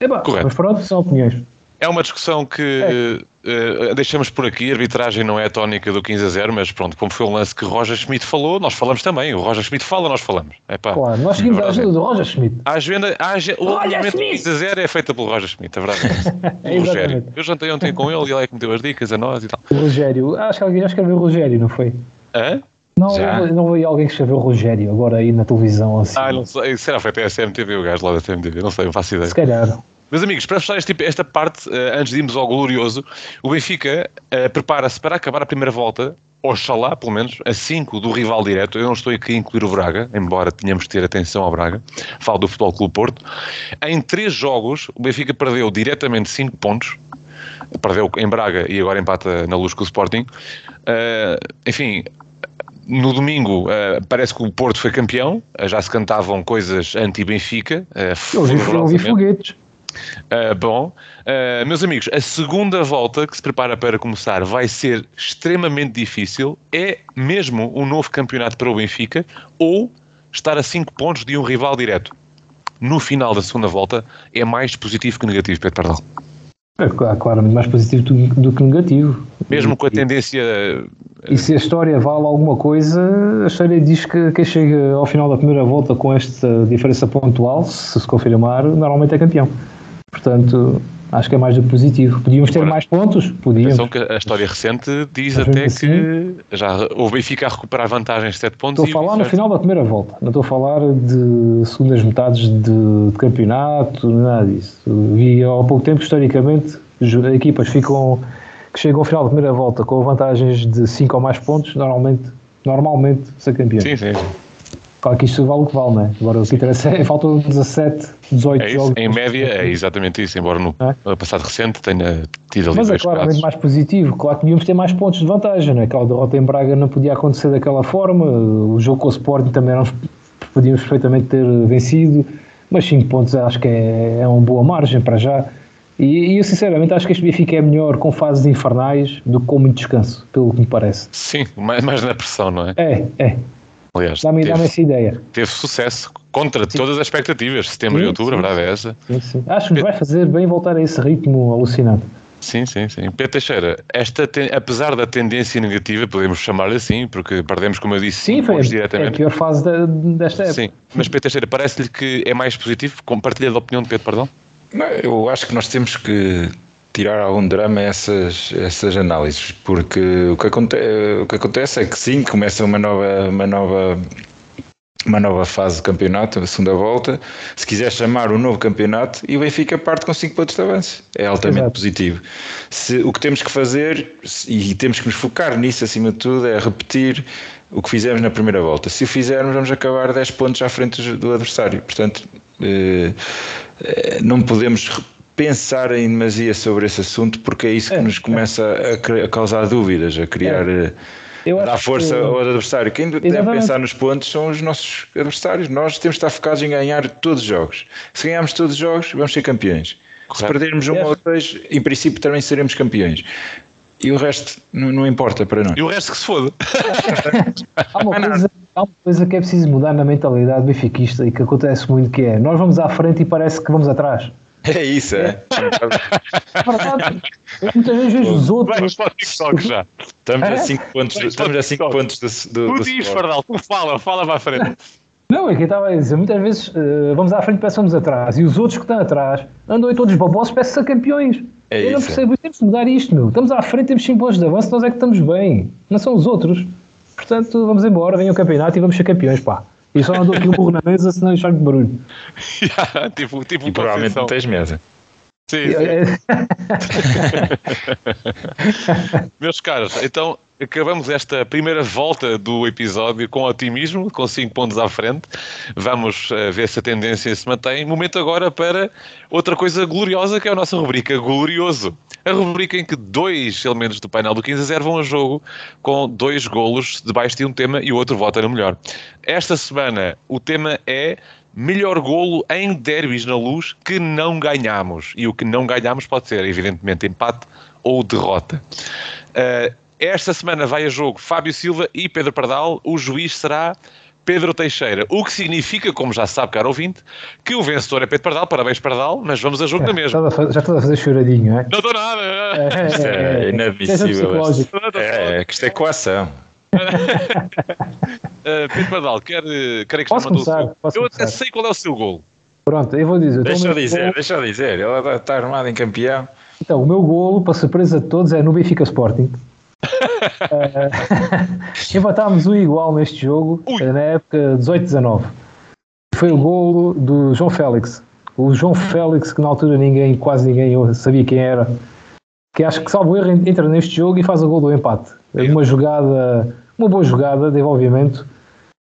Epá, Correto. Mas pronto, são opiniões. É uma discussão que eh, deixamos por aqui. A arbitragem não é a tónica do 15 a 0, mas pronto, como foi um lance que Roger Schmidt falou, nós falamos também. O Roger Schmidt fala, nós falamos. Epá. Claro, nós seguimos a verdade. ajuda do Roger Schmidt. A agenda, a agenda, o Roger do Schmidt! 15 a 0 é feita pelo Roger Schmidt, a verdade é essa. É, Rogério. Eu jantei ontem com ele e ele é que me deu as dicas a nós e tal. O Rogério, acho que alguém já escreveu o Rogério, não foi? Hã? Não, Já? não veio alguém que escreveu Rogério agora aí na televisão assim. Ah, não sei. Será foi até a CMTV, o gajo lá da CMTV, não sei, não faço ideia. Se calhar. Meus amigos, para fechar este, esta parte, uh, antes de irmos ao glorioso, o Benfica uh, prepara-se para acabar a primeira volta, oxalá, pelo menos, a 5 do rival direto. Eu não estou aqui a incluir o Braga, embora tenhamos de ter atenção ao Braga. Falo do Futebol Clube Porto. Em três jogos, o Benfica perdeu diretamente 5 pontos. Perdeu em Braga e agora empata na luz com o Sporting. Uh, enfim, no domingo uh, parece que o Porto foi campeão, uh, já se cantavam coisas anti-Benfica. Uh, eu vi, eu vi foguetes. Uh, bom, uh, meus amigos, a segunda volta que se prepara para começar vai ser extremamente difícil. É mesmo um novo campeonato para o Benfica ou estar a 5 pontos de um rival direto? No final da segunda volta é mais positivo que negativo, Pedro Pardal. É claramente mais positivo do, do que negativo. Mesmo com a tendência. E se a história vale alguma coisa, a história diz que quem chega ao final da primeira volta com esta diferença pontual, se se confirmar, normalmente é campeão. Portanto, acho que é mais do que positivo. Podíamos ter Agora, mais pontos? Podíamos. A história recente diz até que já o Benfica a recuperar vantagens de 7 pontos. Estou a falar no final da primeira volta, não estou a falar de segundas metades de, de campeonato, nada disso. Vi há pouco tempo, historicamente, equipas ficam que chegam ao final da primeira volta com vantagens de 5 ou mais pontos, normalmente, normalmente ser campeão. Sim, sim. Claro que isto vale o que vale, não é? Agora o que interessa é faltam 17, 18 é isso, jogos. Em média é exatamente isso, embora no é? passado recente tenha tido ali Mas é claramente mais positivo. Claro que devíamos ter mais pontos de vantagem, não é? Aquela derrota em Braga não podia acontecer daquela forma. O jogo com o Sporting também podíamos perfeitamente ter vencido. Mas 5 pontos acho que é, é uma boa margem para já. E, e, eu sinceramente acho que este Benfica é melhor com fases infernais do que com muito descanso, pelo que me parece. Sim, mais, mais na pressão, não é? É, é. Aliás, dá-me dá essa ideia. Teve sucesso contra sim. todas as expectativas, setembro sim, e outubro, sim. a verdade é essa. Sim, Acho que vai fazer bem voltar a esse ritmo alucinante. Sim, sim, sim. Pedro Teixeira, esta apesar da tendência negativa, podemos chamar-lhe assim, porque perdemos, como eu disse, sim, foi diretamente. É a pior fase da, desta época. Sim, mas Pedro Teixeira, parece-lhe que é mais positivo? Compartilha da opinião de Pedro Perdão? Não, eu acho que nós temos que tirar algum drama essas, essas análises, porque o que, aconte, o que acontece é que sim, começa uma nova, uma nova uma nova fase de campeonato, a segunda volta, se quiser chamar o novo campeonato, e o Benfica parte com 5 pontos de avanço. É altamente Exato. positivo. Se, o que temos que fazer, e temos que nos focar nisso acima de tudo, é repetir o que fizemos na primeira volta. Se o fizermos, vamos acabar 10 pontos à frente do adversário. Portanto, eh, eh, não podemos pensar em demasia sobre esse assunto porque é isso que é, nos começa a, a, causar dúvidas, a criar. É. Eh, dar força que... ao adversário. Quem Exatamente. deve pensar nos pontos são os nossos adversários. Nós temos de estar focados em ganhar todos os jogos. Se ganharmos todos os jogos, vamos ser campeões. Correto. Se perdermos um ou dois, em princípio também seremos campeões. E o resto não, não, importa para nós. E o resto que se foda. há, uma coisa, há uma coisa que é preciso mudar na mentalidade benfiquista e que acontece muito que é nós vamos à frente e parece que vamos atrás. É isso, é. é muitas vezes vejo os outros. Vamos para o TikTok já. Estamos a 5 pontos, estamos a 5 pontos do, do, do Tu diz, Fardal, tu fala, fala para a frente. Não, é que eu estava a dizer, muitas vezes uh, vamos à frente e pensamos atrás, e os outros que estão atrás andam aí todos babosos, peçam ser campeões. É eu isso, não percebo, é. temos de mudar isto, meu. Estamos à frente, temos 5 pontos de avanço, nós é que estamos bem, não são os outros. Portanto, vamos embora, venha o campeonato e vamos ser campeões, pá. E só andou aqui um burro na mesa, senão eu de barulho. yeah, tipo, tipo e provavelmente não tens mesa. Sim, sim. Meus caros, então acabamos esta primeira volta do episódio com otimismo, com 5 pontos à frente. Vamos uh, ver se a tendência se mantém. Momento agora para outra coisa gloriosa, que é a nossa rubrica Glorioso. A rubrica em que dois elementos do painel do 15 a 0 vão a jogo com dois golos debaixo de um tema e o outro vota no melhor. Esta semana o tema é melhor golo em derbys na luz que não ganhamos. E o que não ganhamos pode ser, evidentemente, empate ou derrota. Uh, esta semana vai a jogo Fábio Silva e Pedro Pardal. O juiz será Pedro Teixeira. O que significa, como já sabe, caro ouvinte, que o vencedor é Pedro Pardal. Parabéns, Pardal, mas vamos a jogo é, na mesma. Já estou a fazer choradinho, é? Não estou nada. É, é, isto é, é inadmissível. É, que isto é coação. uh, Pedro Pardal, quer, quer que posso começar, o posso Eu começar. até sei qual é o seu gol. Pronto, eu vou dizer. Deixa eu dizer, golo... deixa eu dizer. Ele está armado em campeão. Então, o meu golo, para surpresa de todos, é no Benfica Sporting. Uh, empatámos um igual neste jogo, Ui. na época 18-19. Foi o golo do João Félix. O João Félix, que na altura ninguém, quase ninguém sabia quem era, que acho que salvo erro entra neste jogo e faz o gol do empate. Uma jogada, uma boa jogada de envolvimento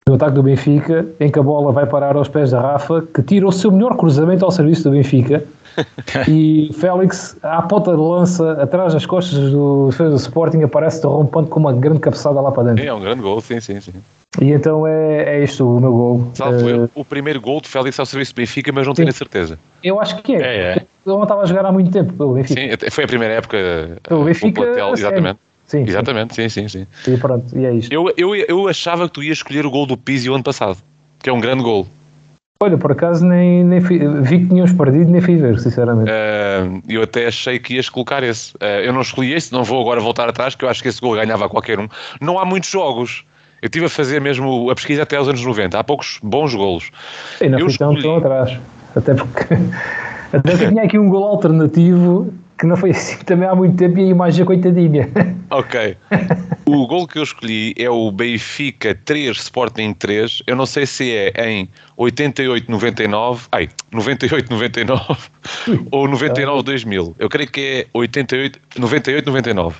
no ataque do Benfica, em que a bola vai parar aos pés da Rafa, que tira o seu melhor cruzamento ao serviço do Benfica. e Félix, à ponta de lança, atrás das costas do do Sporting, aparece rompendo com uma grande cabeçada lá para dentro. É um grande gol, sim, sim, sim. E então é, é isto o meu gol. Salvo uh, o primeiro gol de Félix ao serviço do Benfica, mas não sim. tenho a certeza. Eu acho que é. é, é. Ele não estava a jogar há muito tempo pelo Benfica. Sim, foi a primeira época. O Benfica. O exatamente. Sim, Exatamente, sim, sim, sim. E pronto, e é isto. Eu, eu, eu achava que tu ias escolher o gol do Pizzi o ano passado, que é um grande gol. Olha, por acaso nem, nem fui, vi que tínhamos perdido, nem fui ver, sinceramente. Uh, eu até achei que ias colocar esse. Uh, eu não escolhi esse, não vou agora voltar atrás, que eu acho que esse gol ganhava a qualquer um. Não há muitos jogos. Eu estive a fazer mesmo a pesquisa até aos anos 90. Há poucos bons golos. E não eu fui escolhi... tão, atrás. Até porque, até porque tinha aqui um gol alternativo que não foi assim também há muito tempo e a imagem é coitadinha. Ok. O gol que eu escolhi é o Benfica 3 Sporting 3. Eu não sei se é em 88-99, ai, 98-99 ou 99-2000. Eu creio que é 88-99.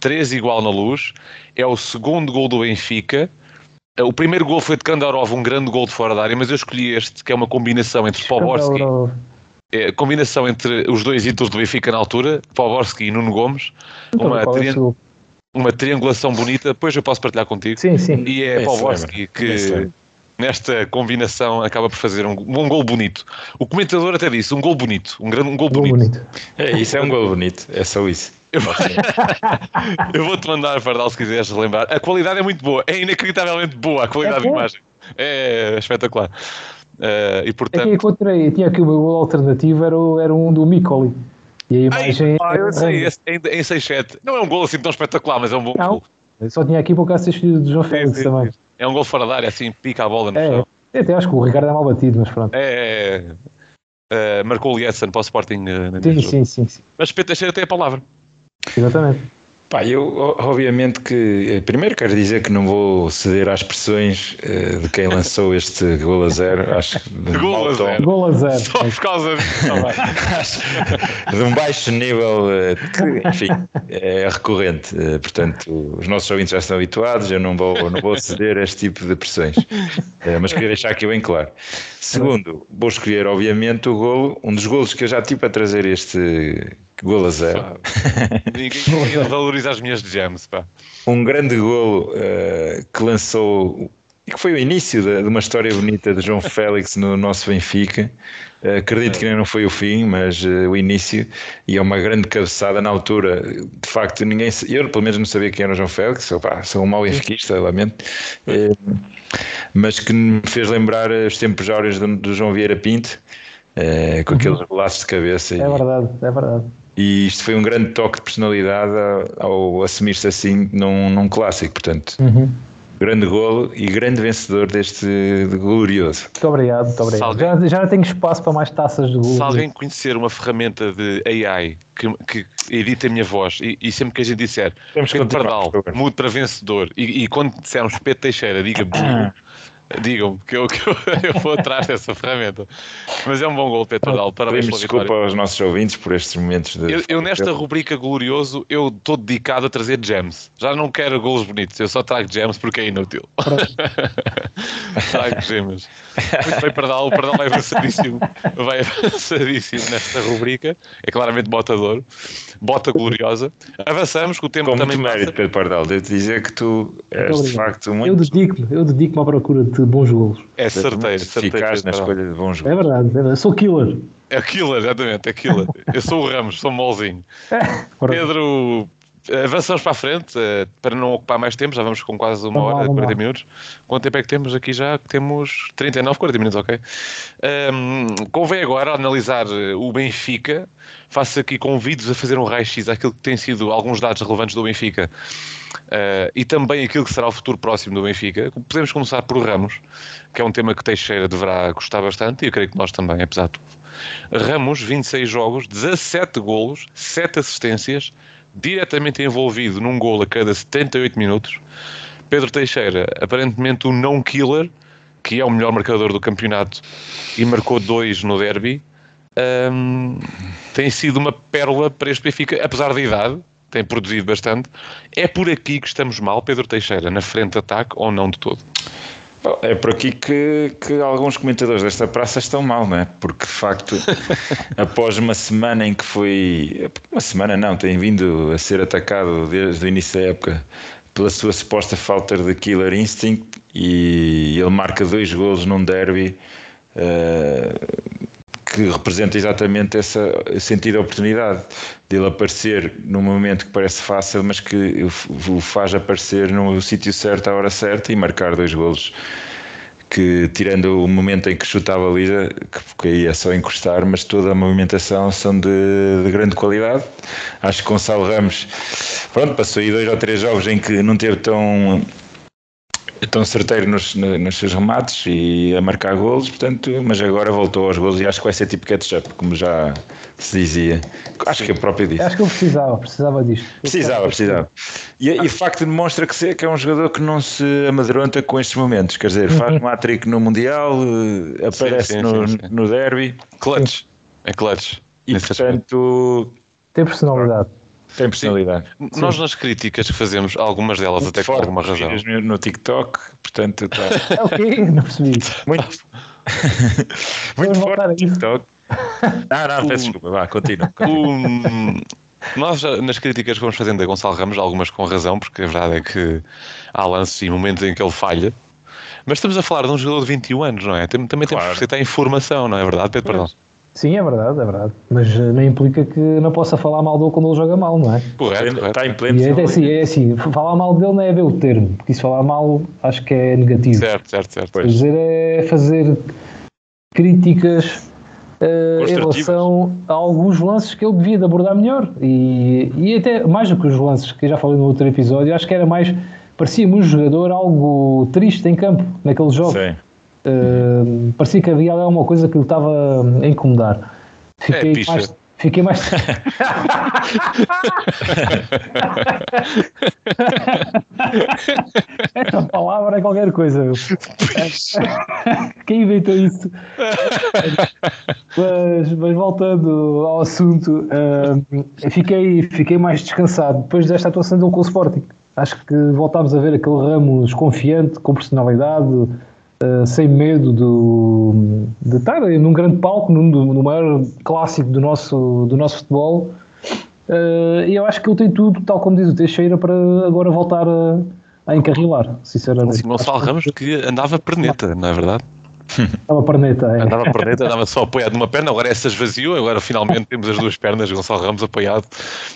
3 igual na luz. É o segundo gol do Benfica. O primeiro gol foi de Kandarov, um grande gol de fora da área, mas eu escolhi este, que é uma combinação entre Poborski é, combinação entre os dois ídolos do Benfica na altura, Poborski e Nuno Gomes, então, uma, tri uma triangulação bonita, depois eu posso partilhar contigo. Sim, sim. E é, é Poborski que nesta combinação acaba por fazer um, um gol bonito. O comentador até disse, um gol bonito, um, grande, um gol, bonito. bonito. É, isso é um gol bonito, é só isso. Eu, eu vou-te mandar, Fardal, se quiseres lembrar. A qualidade é muito boa, é inacreditavelmente boa a qualidade é de imagem. É espetacular. Uh, e portanto... É que encontrei, tinha aqui o meu alternativo, era, era um do Micoli. E a imagem. Ai, ah, eu sei, esse, em, em 6-7. Não é um gol assim tão espetacular, mas é um bom não, gol. Só tinha aqui por causa de do João Félix também. É um gol fora da área, assim, pica a bola no é, chão. Eu até acho que o Ricardo é mal batido, mas pronto. É, é, é. Uh, marcou o Lietzen para o Sporting. Uh, sim, sim, sim, sim. Mas Pedro Teixeira tem a palavra. Exatamente. Pá, eu obviamente que eh, primeiro quero dizer que não vou ceder às pressões uh, de quem lançou este gol a zero. Acho que de gol, a zero. gol a zero. Só por causa disso. de um baixo nível uh, que, enfim, é recorrente. Uh, portanto, os nossos ouvintes já estão habituados, eu não vou, não vou ceder a este tipo de pressões. mas queria deixar aqui bem claro. Segundo, vou escolher, obviamente, o golo, um dos golos que eu já tive a trazer este Golo a zero. Ninguém valoriza as minhas gems, pá. Um grande golo uh, que lançou e que foi o início de, de, uma história bonita de João Félix no nosso Benfica. Uh, acredito que não foi o fim, mas uh, o início, e é uma grande cabeçada na altura. De facto, ninguém, eu pelo menos não sabia quem era o João Félix, opa, sou um mau benfiquista, lamento, uh, mas que me fez lembrar os tempos áureos do, do João Vieira Pinto, com aqueles laços de cabeça. É e, verdade, é verdade. E isto foi um grande toque de personalidade ao assumir-se assim num, num clássico, portanto. Uhum. Grande golo e grande vencedor deste de glorioso. Muito obrigado, muito obrigado. Alguém, já, já tenho espaço para mais taças de golo. Se alguém conhecer uma ferramenta de AI que, que edita a minha voz e, e sempre que a gente disser Pedro Pardal, mude para vencedor e, e quando dissermos Pedro Teixeira, diga Digam-me que, eu, que eu, eu, vou atrás dessa ferramenta. Mas é um bom gol, Petrodal. Parabéns pela desculpa aos nossos ouvintes por estes momentos de. Eu, eu nesta rubrica glorioso, eu estou dedicado a trazer gems. Já não quero golos bonitos, eu só trago gems porque é inútil. trago gems. Muito bem, Pardal. O Pardal vai avançadíssimo. Vai avançadíssimo nesta rubrica. É claramente botador. Bota gloriosa. Avançamos, que o tempo Com também. Com muito mérito, Pedro Pardal. Devo dizer que tu és de facto muito. Eu dedico-me, eu dedico-me à procura de de bons golos. É certeiro, certeiro. Eficaz na escolha de bons golos. É verdade, é verdade. Sou killer. É killer, exatamente, é killer. Eu sou o Ramos, sou molzinho. Pedro, avançamos para a frente, eh, para não ocupar mais tempo, já vamos com quase uma hora, 40 minutos. Quanto tempo é que temos aqui já? Temos 39, 40 minutos, ok. Um, convém agora analisar eh, o Benfica. Faço aqui convidos a fazer um raio-x àquilo que tem sido alguns dados relevantes do Benfica uh, e também aquilo que será o futuro próximo do Benfica. Podemos começar por Ramos, que é um tema que Teixeira deverá gostar bastante e eu creio que nós também, apesar de tudo. Ramos, 26 jogos, 17 golos, 7 assistências, diretamente envolvido num gol a cada 78 minutos. Pedro Teixeira, aparentemente o não killer, que é o melhor marcador do campeonato e marcou dois no derby, um, tem sido uma pérola para este Benfica, apesar da idade, tem produzido bastante. É por aqui que estamos mal, Pedro Teixeira, na frente de ataque ou não de todo? É por aqui que, que alguns comentadores desta praça estão mal, não é? Porque de facto, após uma semana em que foi. Uma semana não, tem vindo a ser atacado desde o início da época pela sua suposta falta de killer instinct e ele marca dois golos num derby. Uh, que representa exatamente essa sentido de oportunidade dele aparecer num momento que parece fácil, mas que o faz aparecer no sítio certo, à hora certa e marcar dois golos. Que tirando o momento em que chuta a baliza, que aí é só encostar, mas toda a movimentação são de, de grande qualidade. Acho que Gonçalo Ramos, pronto, passou aí dois ou três jogos em que não teve tão tão certeiro nos, nos seus remates e a marcar golos, portanto, mas agora voltou aos golos e acho que vai ser tipo catch-up, como já se dizia. Acho que é próprio disso. Acho que eu precisava, precisava disto. Precisava, precisava. E, e o facto demonstra que, que é um jogador que não se amadronta com estes momentos, quer dizer, faz uhum. um hat-trick no Mundial, eh, aparece sim, sim, no, sim, no derby. Clutch, é clutch. E portanto... Tem personalidade. Tem personalidade. Sim. Nós nas críticas que fazemos, algumas delas Muito até com alguma razão. No, no TikTok, portanto está. É o quê? Não percebi. Muito, Muito forte no TikTok. Ah, não, peço desculpa, vá, continua. Um, nós nas críticas que vamos fazendo a Gonçalo Ramos, algumas com razão, porque a verdade é que há lances e momentos em que ele falha. Mas estamos a falar de um jogador de 21 anos, não é? Também temos claro. que aceitar informação, não é verdade, Pedro? Perdão. Sim, é verdade, é verdade. Mas uh, não implica que não possa falar mal dele quando ele joga mal, não é? Correto, está em pleno. E é, assim, é assim, falar mal dele não é ver o termo, porque se falar mal acho que é negativo. Certo, certo, certo. Quer dizer, é fazer críticas uh, em relação a alguns lances que ele devia de abordar melhor. E, e até mais do que os lances que eu já falei no outro episódio, acho que era mais. Parecia-me um jogador algo triste em campo, naquele jogo. Sim. Uh, parecia que havia alguma coisa que lhe estava a incomodar. Fiquei é, mais. Fiquei mais. Esta palavra é qualquer coisa. Quem inventou isso? mas, mas, voltando ao assunto, uh, fiquei, fiquei mais descansado depois desta atuação dele com o Sporting. Acho que voltámos a ver aquele Ramos confiante, com personalidade, Uh, sem medo do, de estar num grande palco, num, no maior clássico do nosso, do nosso futebol. Uh, e eu acho que ele tem tudo, tal como diz o Teixeira, para agora voltar a, a encarrilar, sinceramente. Gonçalo Ramos que andava perneta, não é verdade? Andava perneta, é. Andava perneta, andava só apoiado numa perna, agora essa esvaziou, agora finalmente temos as duas pernas, Gonçalo Ramos apoiado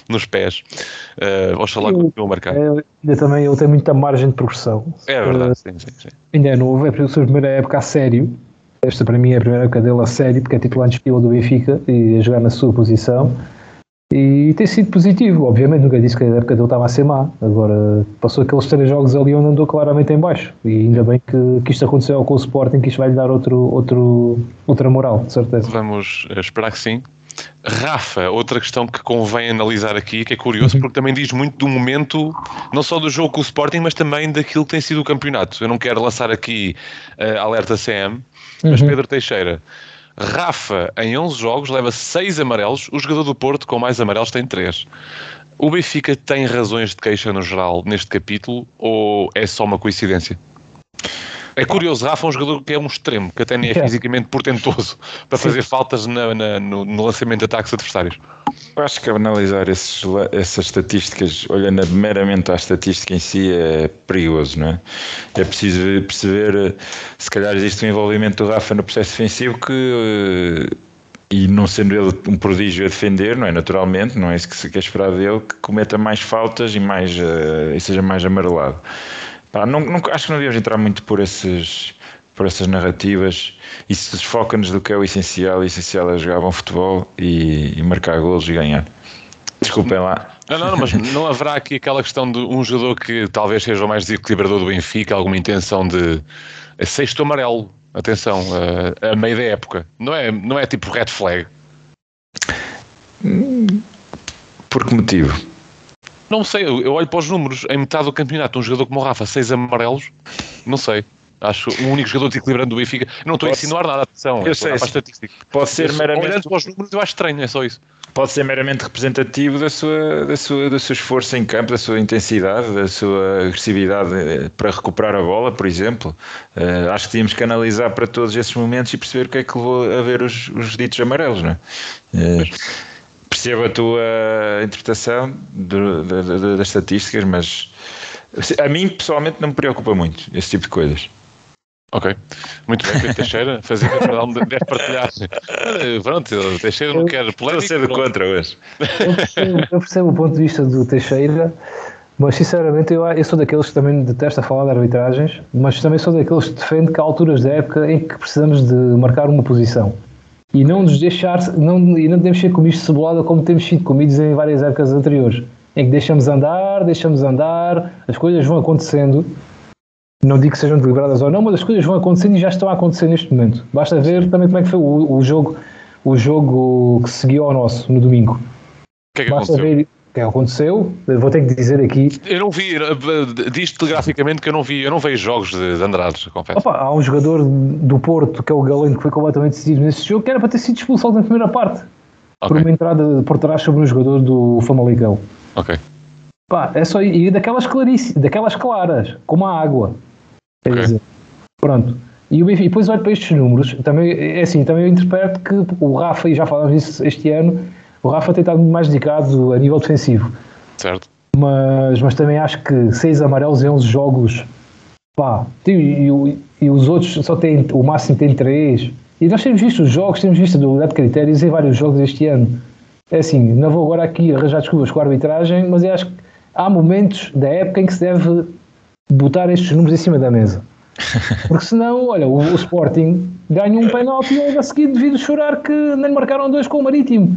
nos pés. Uh, oxalá continue a marcar. É, ainda também ele tem muita margem de progressão. É verdade, uh, sim, sim, sim. Ainda é novo, é a sua primeira época a sério. Esta para mim é a primeira época dele a sério, porque é titular de do Benfica e a jogar na sua posição. E tem sido positivo, obviamente nunca disse que a época dele estava a ser má. Agora passou aqueles três jogos ali onde andou claramente em baixo. E ainda bem que, que isto aconteceu com o Sporting, que isto vai lhe dar outro, outro, outra moral, de certeza. Vamos esperar que sim. Rafa, outra questão que convém analisar aqui, que é curioso, porque também diz muito do momento, não só do jogo com o Sporting, mas também daquilo que tem sido o campeonato. Eu não quero lançar aqui uh, alerta CM, mas uhum. Pedro Teixeira, Rafa, em 11 jogos, leva 6 amarelos. O jogador do Porto, com mais amarelos, tem 3. O Benfica tem razões de queixa no geral neste capítulo ou é só uma coincidência? É curioso, Rafa é um jogador que é um extremo, que até nem é, é. fisicamente portentoso para fazer faltas na, na, no, no, lançamento de ataques adversários. Eu acho que analisar esses, essas estatísticas, olhando meramente à estatística em si, é perigoso, não é? É preciso perceber, se calhar existe um envolvimento do Rafa no processo defensivo que e não sendo ele um prodígio a defender, não é? Naturalmente, não é isso que se quer esperar dele, que cometa mais faltas e, mais, uh, e seja mais amarelado. Pá, não, não, acho que não devíamos entrar muito por, esses, por essas narrativas. Isso desfoca-nos do que é o essencial. O essencial é jogar bom futebol e, e marcar golos e ganhar. Desculpem lá. Não, não, mas não haverá aqui aquela questão de um jogador que talvez seja o mais desequilibrador do Benfica, alguma intenção de sexto amarelo. Atenção, a, a meio da época. Não é, não é tipo red flag. Por que motivo? Não sei, eu, olho para os números, em metade do campeonato, um jogador como o Rafa, seis amarelos, não sei. Acho o único jogador desequilibrante do Benfica. Não estou a insinuar nada, atenção. Eu sei, estatística. Pode ser Eu, meramente. Olhando para os números, eu acho estranho, é só isso. pode ser meramente representativo da sua, da sua, do seu esforço em campo, da sua intensidade, da sua agressividade eh, para recuperar a bola, por exemplo. Eh, acho que tínhamos que analisar para todos esses momentos e perceber o que é que levou a ver os, os ditos amarelos, não é? Eh, percebo a tua interpretação do- da- da- das estatísticas, mas a mim pessoalmente não me preocupa muito esse tipo de coisas. Ok, muito bem, Pedro Teixeira, fazer que cada um deve partilhar. Eh, Pronto, o Teixeira não quer Estou polémica. ser do pronto. contra hoje. Eu percebo, eu percebo o ponto de vista do Teixeira, mas sinceramente eu, eu sou daqueles que também detesta falar de arbitragens, mas também sou daqueles que defende que há alturas da época em que precisamos de marcar uma posição e não nos deixar, não, e não devemos ser comidos de cebolada como temos sido comidos em várias épocas anteriores, em que deixamos andar, deixamos andar, as coisas vão acontecendo. Não digo que sejam deliberadas ou não, mas as coisas vão acontecendo e já estão a acontecer neste momento. Basta ver também como é que foi o, o jogo, o jogo que seguiu ao nosso no domingo. O que é que Basta aconteceu? ver que aconteceu. Vou ter que dizer aqui. Eu não vi, eh, diz telegraficamente que eu não vi, eu não vejo jogos de, de Andrade, confesso. Opa, há um jogador do Porto, que é o Galeno, que foi completamente decisivo nesse jogo, que era para ter sido expulso logo na primeira parte. Por Ok, uma entrada por trás sobre um jogador do Famalicão. ok. Pá, é só e daquelas claríssimas, daquelas claras, como a água. Quer Ok. dizer, pronto. E, Benfica, e depois olho para estes números, também, é assim, também eu interpreto que o Rafa, e já falámos disso este ano, o Rafa tem estado muito mais dedicado a nível defensivo. Certo. mas, mas também acho que seis amarelos em 11 jogos, pá, e, e- e os outros só têm, o máximo tem três. E nós temos visto os jogos, temos visto a dualidade de critérios em vários jogos este ano. É assim, não vou agora aqui arranjar desculpas com a arbitragem, mas eu acho que há momentos da época em que se deve botar estes números em cima da mesa. Porque senão, olha, o, o Sporting ganha um penalti e a seguir devido chorar que nem marcaram dois com o Marítimo.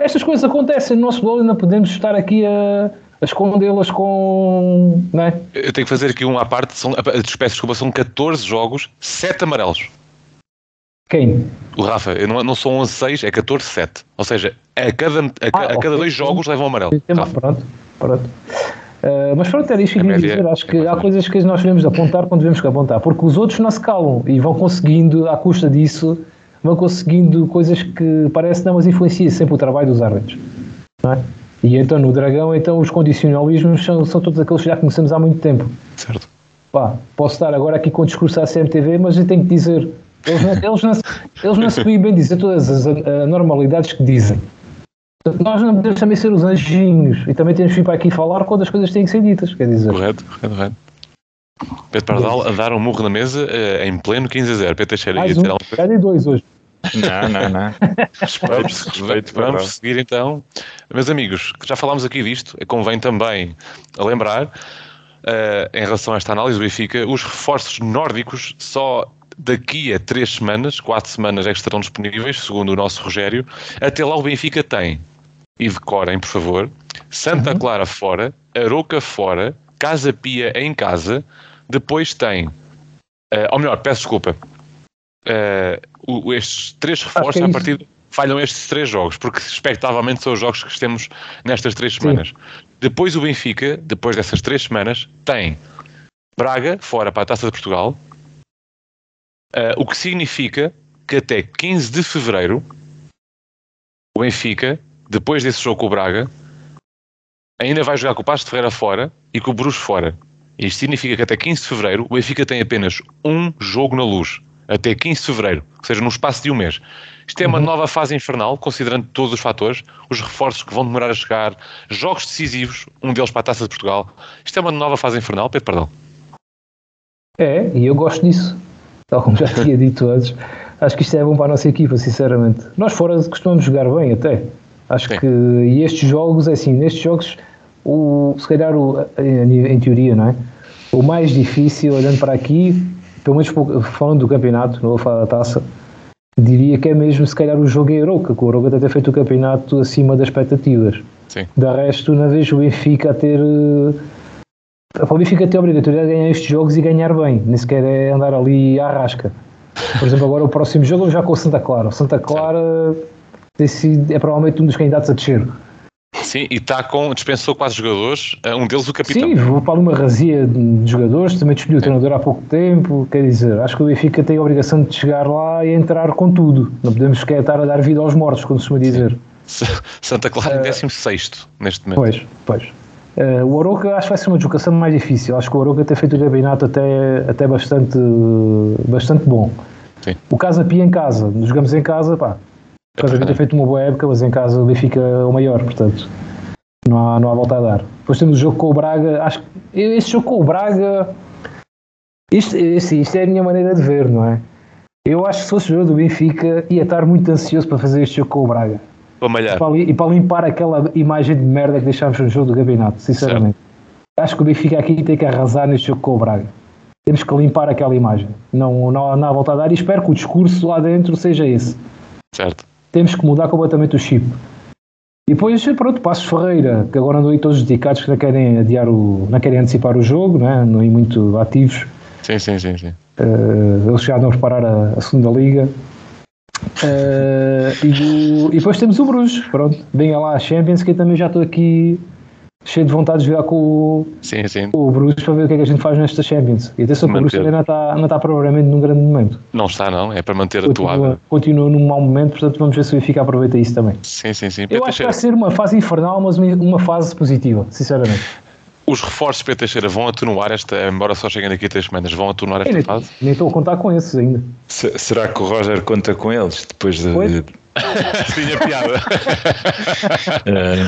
Estas coisas acontecem no nosso futebol e não podemos estar aqui a, a escondê-las com. Não é? Eu tenho que fazer aqui um à parte, são, peço desculpa, são 14 jogos, 7 amarelos. Quem? O Rafa, eu não, não são 11-6, é 14-7. Ou seja, a cada, a, Ah, a cada dois jogos levam amarelo. Tem- Rafa. Pronto, pronto. Ah, mas pronto, era isto que eu queria média dizer. Acho é que mais há coisas que nós devemos apontar quando devemos que apontar, porque os outros não se calam e vão conseguindo, à custa disso, vão conseguindo coisas que parece não, mas influencia sempre o trabalho dos árbitros. É? E então no Dragão, então os condicionalismos são, são todos aqueles que já conhecemos há muito tempo. Certo. Pá, posso estar agora aqui com o discurso à CMTV, mas eu tenho que dizer, eles não, eles não, se- eles não se bem dizer todas as anormalidades que dizem. Portanto, nós não podemos também ser os anjinhos e também temos que vir para aqui falar quando as coisas têm que ser ditas, quer dizer. Correto, correto, correto. Pedro Pardal a dar um murro na mesa eh, em pleno 15 a 0. Pedro Teixeira Mais um, já dei dois hoje. Não, não, não. Respeito, Vamos, respeito. vamos Pardal. seguir então. Meus amigos, que já falámos aqui disto, convém também lembrar, eh, em relação a esta análise do Benfica, os reforços nórdicos só daqui a três semanas, quatro semanas é que estarão disponíveis, segundo o nosso Rogério. Até lá o Benfica tem, e decorem, por favor, Santa Clara fora, Aroca fora, Casa Pia em casa, depois tem, eh, ou melhor, peço desculpa, o- estes três reforços é a isso. partir de- falham estes três jogos, porque expectavelmente são os jogos que temos nestas três semanas. Depois o Benfica, depois dessas três semanas, tem Braga fora para a Taça de Portugal, eh, o que significa que até 15 de fevereiro o Benfica, depois desse jogo com o Braga, ainda vai jogar com o Pasto de Ferreira fora e com o Bruges fora. Isto significa que até 15 de fevereiro o Benfica tem apenas um jogo na luz. Até 15 de fevereiro, ou seja, num espaço de um mês. Isto é uma nova fase infernal, considerando todos os fatores, os reforços que vão demorar a chegar, jogos decisivos, um deles para a Taça de Portugal. Isto é uma nova fase infernal, Pedro Pardal. É, e eu gosto disso. Tal como já tinha dito antes, acho que isto é bom para a nossa equipa, sinceramente. Nós fora costumamos jogar bem até. Acho Sim. que e estes jogos, é assim, nestes jogos, o, se calhar o, em, em teoria, não é? O mais difícil, olhando para aqui, pelo menos pou- falando do campeonato, não vou falar da taça, diria que é mesmo se calhar o jogo em Aroca, que o Aroca até ter feito o campeonato acima das expectativas. Sim. Da resto, não vejo o Benfica a ter. eh, Para o Benfica ter a obrigatoriedade de ganhar estes jogos e ganhar bem, nem sequer é andar ali à rasca. Por exemplo, agora o próximo jogo já com o Santa Clara. O Santa Clara é provavelmente um dos candidatos a descer. Sim, e está com, dispensou quatro jogadores, eh, um deles o capitão. Sim, vou para uma razia de jogadores, também despediu o treinador há pouco tempo, quer dizer, acho que o Benfica tem a obrigação de chegar lá e entrar com tudo. Não podemos sequer estar a dar vida aos mortos, como se costuma dizer. Santa Clara em 16 neste momento. Pois, pois. Uh, o Oroca acho que vai ser uma deslocação mais difícil. Acho que o Oroca tem feito o campeonato até, até bastante, bastante bom. Sim. O Casa Pia em casa, jogamos em casa, pá. O Casa Pia tem feito uma boa época, mas em casa o Benfica é o maior, portanto não há, não há volta a dar. Depois temos o jogo com o Braga. Acho que esse jogo com o Braga. Isto, isto, isto é a minha maneira de ver, não é? Eu acho que se fosse o jogo do Benfica, ia estar muito ansioso para fazer este jogo com o Braga. Para malhar. E para, e para limpar aquela imagem de merda que deixámos no jogo do campeonato, sinceramente. Certo. Acho que o Benfica aqui tem que arrasar neste jogo com o Braga. Temos que limpar aquela imagem. Não, não, não há volta a dar e espero que o discurso lá dentro seja esse. Certo. Temos que mudar completamente o chip. E depois, pronto, Passos Ferreira, que agora andam aí todos dedicados, que não querem adiar o, não querem antecipar o jogo, né? não é muito ativos. Sim, sim, sim. sim. Uh, eles já andam a preparar a, a segunda liga. Uh, e, e, depois temos o Bruges, pronto, venha lá a Champions, que eu também já estou aqui cheio de vontade de jogar com o, sim, sim. com o Bruges para ver o que é que a gente faz nesta Champions. E atenção que o Bruges também não está, não está provavelmente num grande momento. Não está, não, é para manter continua, atuado. Continua num mau momento, portanto vamos ver se o Benfica aproveita isso também. Sim, sim, sim. Eu acho que vai ser uma fase infernal, mas uma fase positiva, sinceramente. Os reforços Pedro Teixeira vão atenuar esta, embora só cheguem daqui a três semanas, vão atenuar esta nem, fase? Nem estou a contar com esses ainda. Se, será que o Roger conta com eles depois de, De Tinha piada. Eh,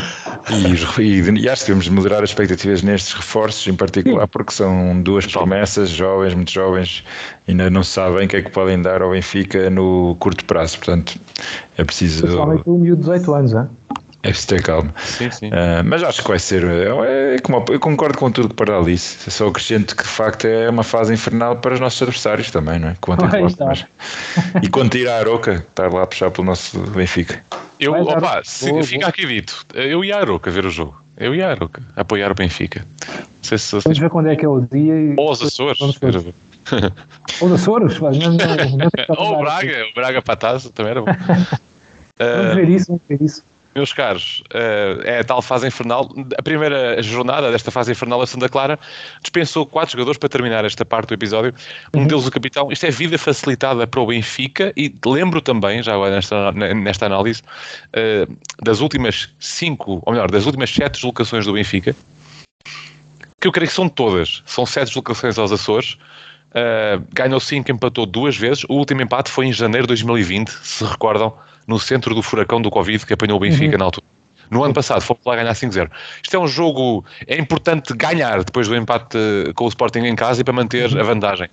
e, e- e acho que devemos moderar as expectativas nestes reforços, em particular, porque são duas promessas jovens, muito jovens, ainda não sabem o que é que podem dar ao Benfica no curto prazo. Portanto, é preciso, Principalmente o miúdo de 18 anos, hein? É preciso ter calma. sim, sim. Eh, mas acho que vai ser. é- é como- eu concordo com tudo que Pardal disse. Só acrescento que de facto é uma fase infernal para os nossos adversários também, não é? Quanto mas- E quanto ir à Aroca, estar lá a puxar pelo nosso Benfica. Eu, Vai opa, se- Boa, fica boa. aqui dito. Eu ia à Aroca ver o jogo. Eu ia à Aroca apoiar o Benfica. Não sei se vocês. Vamos ver quando é que é o dia. E Ou os Açores. Vamos ver. Ou os Açores, mas não, não, não que Ou o. Braga, o Braga para a taça também era bom. Vamos ver isso, vamos ver isso. Meus caros, ah, é a tal fase infernal. A primeira jornada desta fase infernal, a Santa Clara dispensou quatro jogadores para terminar esta parte do episódio. Um deles, o capitão. Isto é vida facilitada para o Benfica e lembro também, já agora nesta, nesta análise, ah, das últimas cinco, ou melhor, das últimas sete deslocações do Benfica, que eu creio que são todas. São sete deslocações aos Açores. Uh, ganhou 5, empatou duas vezes. O último empate foi em janeiro de 2020, se recordam, no centro do furacão do Covid que apanhou o Benfica na altura. No ano passado fomos lá ganhar 5-0. Isto é um jogo. É importante ganhar depois do empate uh, com o Sporting em casa e para manter a vantagem.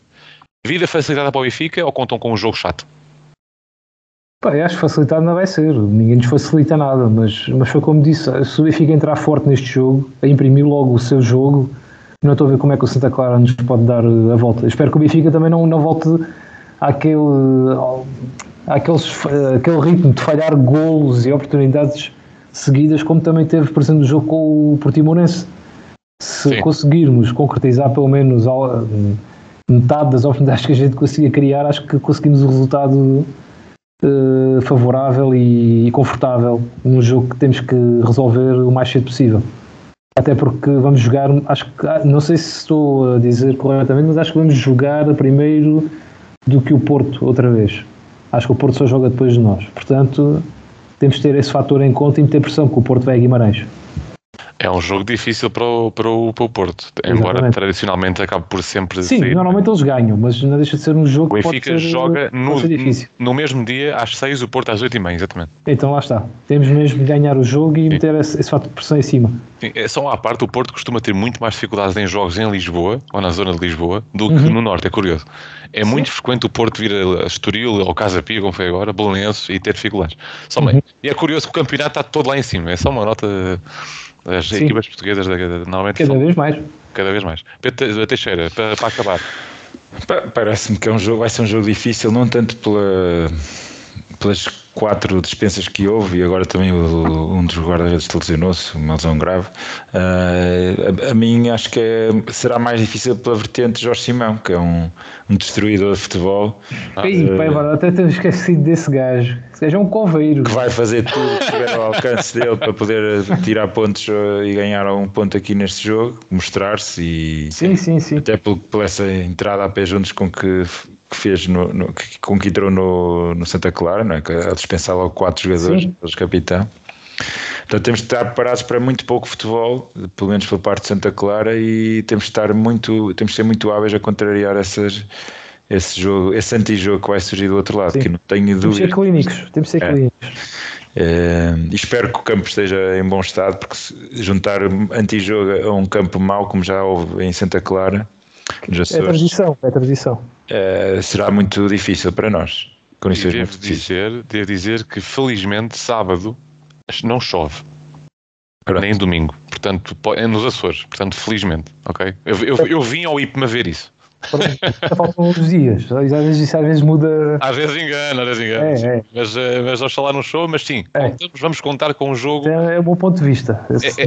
Vida facilitada para o Benfica ou contam com um jogo chato? Eu acho que facilitado não vai ser, ninguém nos facilita nada, mas, mas foi como disse, se o Benfica entrar forte neste jogo, a imprimir logo o seu jogo, não estou a ver como é que o Santa Clara nos pode dar uh, a volta. Espero que o Benfica também não, não volte àquele, ao- àqueles, uh, àquele ritmo de falhar golos e oportunidades seguidas, como também teve, por exemplo, no jogo com o Portimonense. Se Sim. conseguirmos concretizar pelo menos uh, metade das oportunidades que a gente conseguia criar, acho que conseguimos o resultado eh, favorável e, e confortável num jogo que temos que resolver o mais cedo possível. Até porque vamos jogar, acho que, ah, não sei se estou a dizer corretamente, mas acho que vamos jogar primeiro do que o Porto outra vez. Acho que o Porto só joga depois de nós. Portanto, temos de ter esse fator em conta e meter pressão, que o Porto vai Guimarães. É um jogo difícil para o, para o, para o Porto, embora Exatamente. tradicionalmente acabe por sempre Sim, sair. normalmente eles ganham, mas não deixa de ser um jogo O que pode Benfica ser, joga pode no, difícil. no mesmo dia às 6, o Porto às 8 e meia, exatamente. Então lá está. Temos mesmo de ganhar o jogo e meter esse, esse fator de pressão em cima. Sim, é só à parte, o Porto costuma ter muito mais dificuldades em jogos em Lisboa, ou na zona de Lisboa, do que Uhum. no Norte, é curioso. É muito frequente o Porto vir a Estoril ou Casa Pia, como foi agora, Belenenses, e ter dificuldades. Só Uhum. E é curioso que o campeonato está todo lá em cima, é só uma nota... As Sim. equipas portuguesas normalmente Cada são vez mais. cada vez mais. Pedro Teixeira, para, para acabar. Pa- Parece-me que é um jogo, vai ser um jogo difícil, não tanto pela, pelas quatro dispensas que houve e agora também o, um dos guarda-redes lesionou-se, uma lesão grave. Uh, a, a, mim acho que é, será mais difícil pela vertente Jorge Simão, que é um, um destruidor de futebol. Ei, uh, pai, até tenho esquecido desse gajo. Seja um coveiro. Que vai fazer tudo que estiver ao alcance dele para poder tirar pontos e ganhar um ponto aqui neste jogo, mostrar-se e sim, sim, sim. até por, por essa entrada a pé juntos com que que fez no, no, com que entrou no, no Santa Clara, não é? que a dispensar logo quatro jogadores, os capitão. Portanto, temos de estar preparados para muito pouco futebol, pelo menos pela parte de Santa Clara, e temos de estar muito, temos de ser muito hábeis a contrariar essas, esse jogo, esse antijogo que vai surgir do outro lado, Sim. que não tenho dúvida. Temos de ser clínicos, temos de ser é. clínicos. É, espero que o campo esteja em bom estado, porque juntar antijogo a um campo mau, como já houve em Santa Clara, é tradição, é tradição. É, será muito difícil para nós. Condições devo dizer, devo dizer que felizmente sábado não chove. Pronto. Nem domingo. Portanto, é nos Açores. Portanto, felizmente. Ok? Eu, eu, eu vim ao IPMA ver isso. Faltam uns dias. Às vezes, às vezes muda. Às vezes engana, às vezes engana. É, é. Mas, eh, mas oxalá não show, mas sim, é. contamos, vamos contar com um jogo. É, é um bom ponto de vista. É,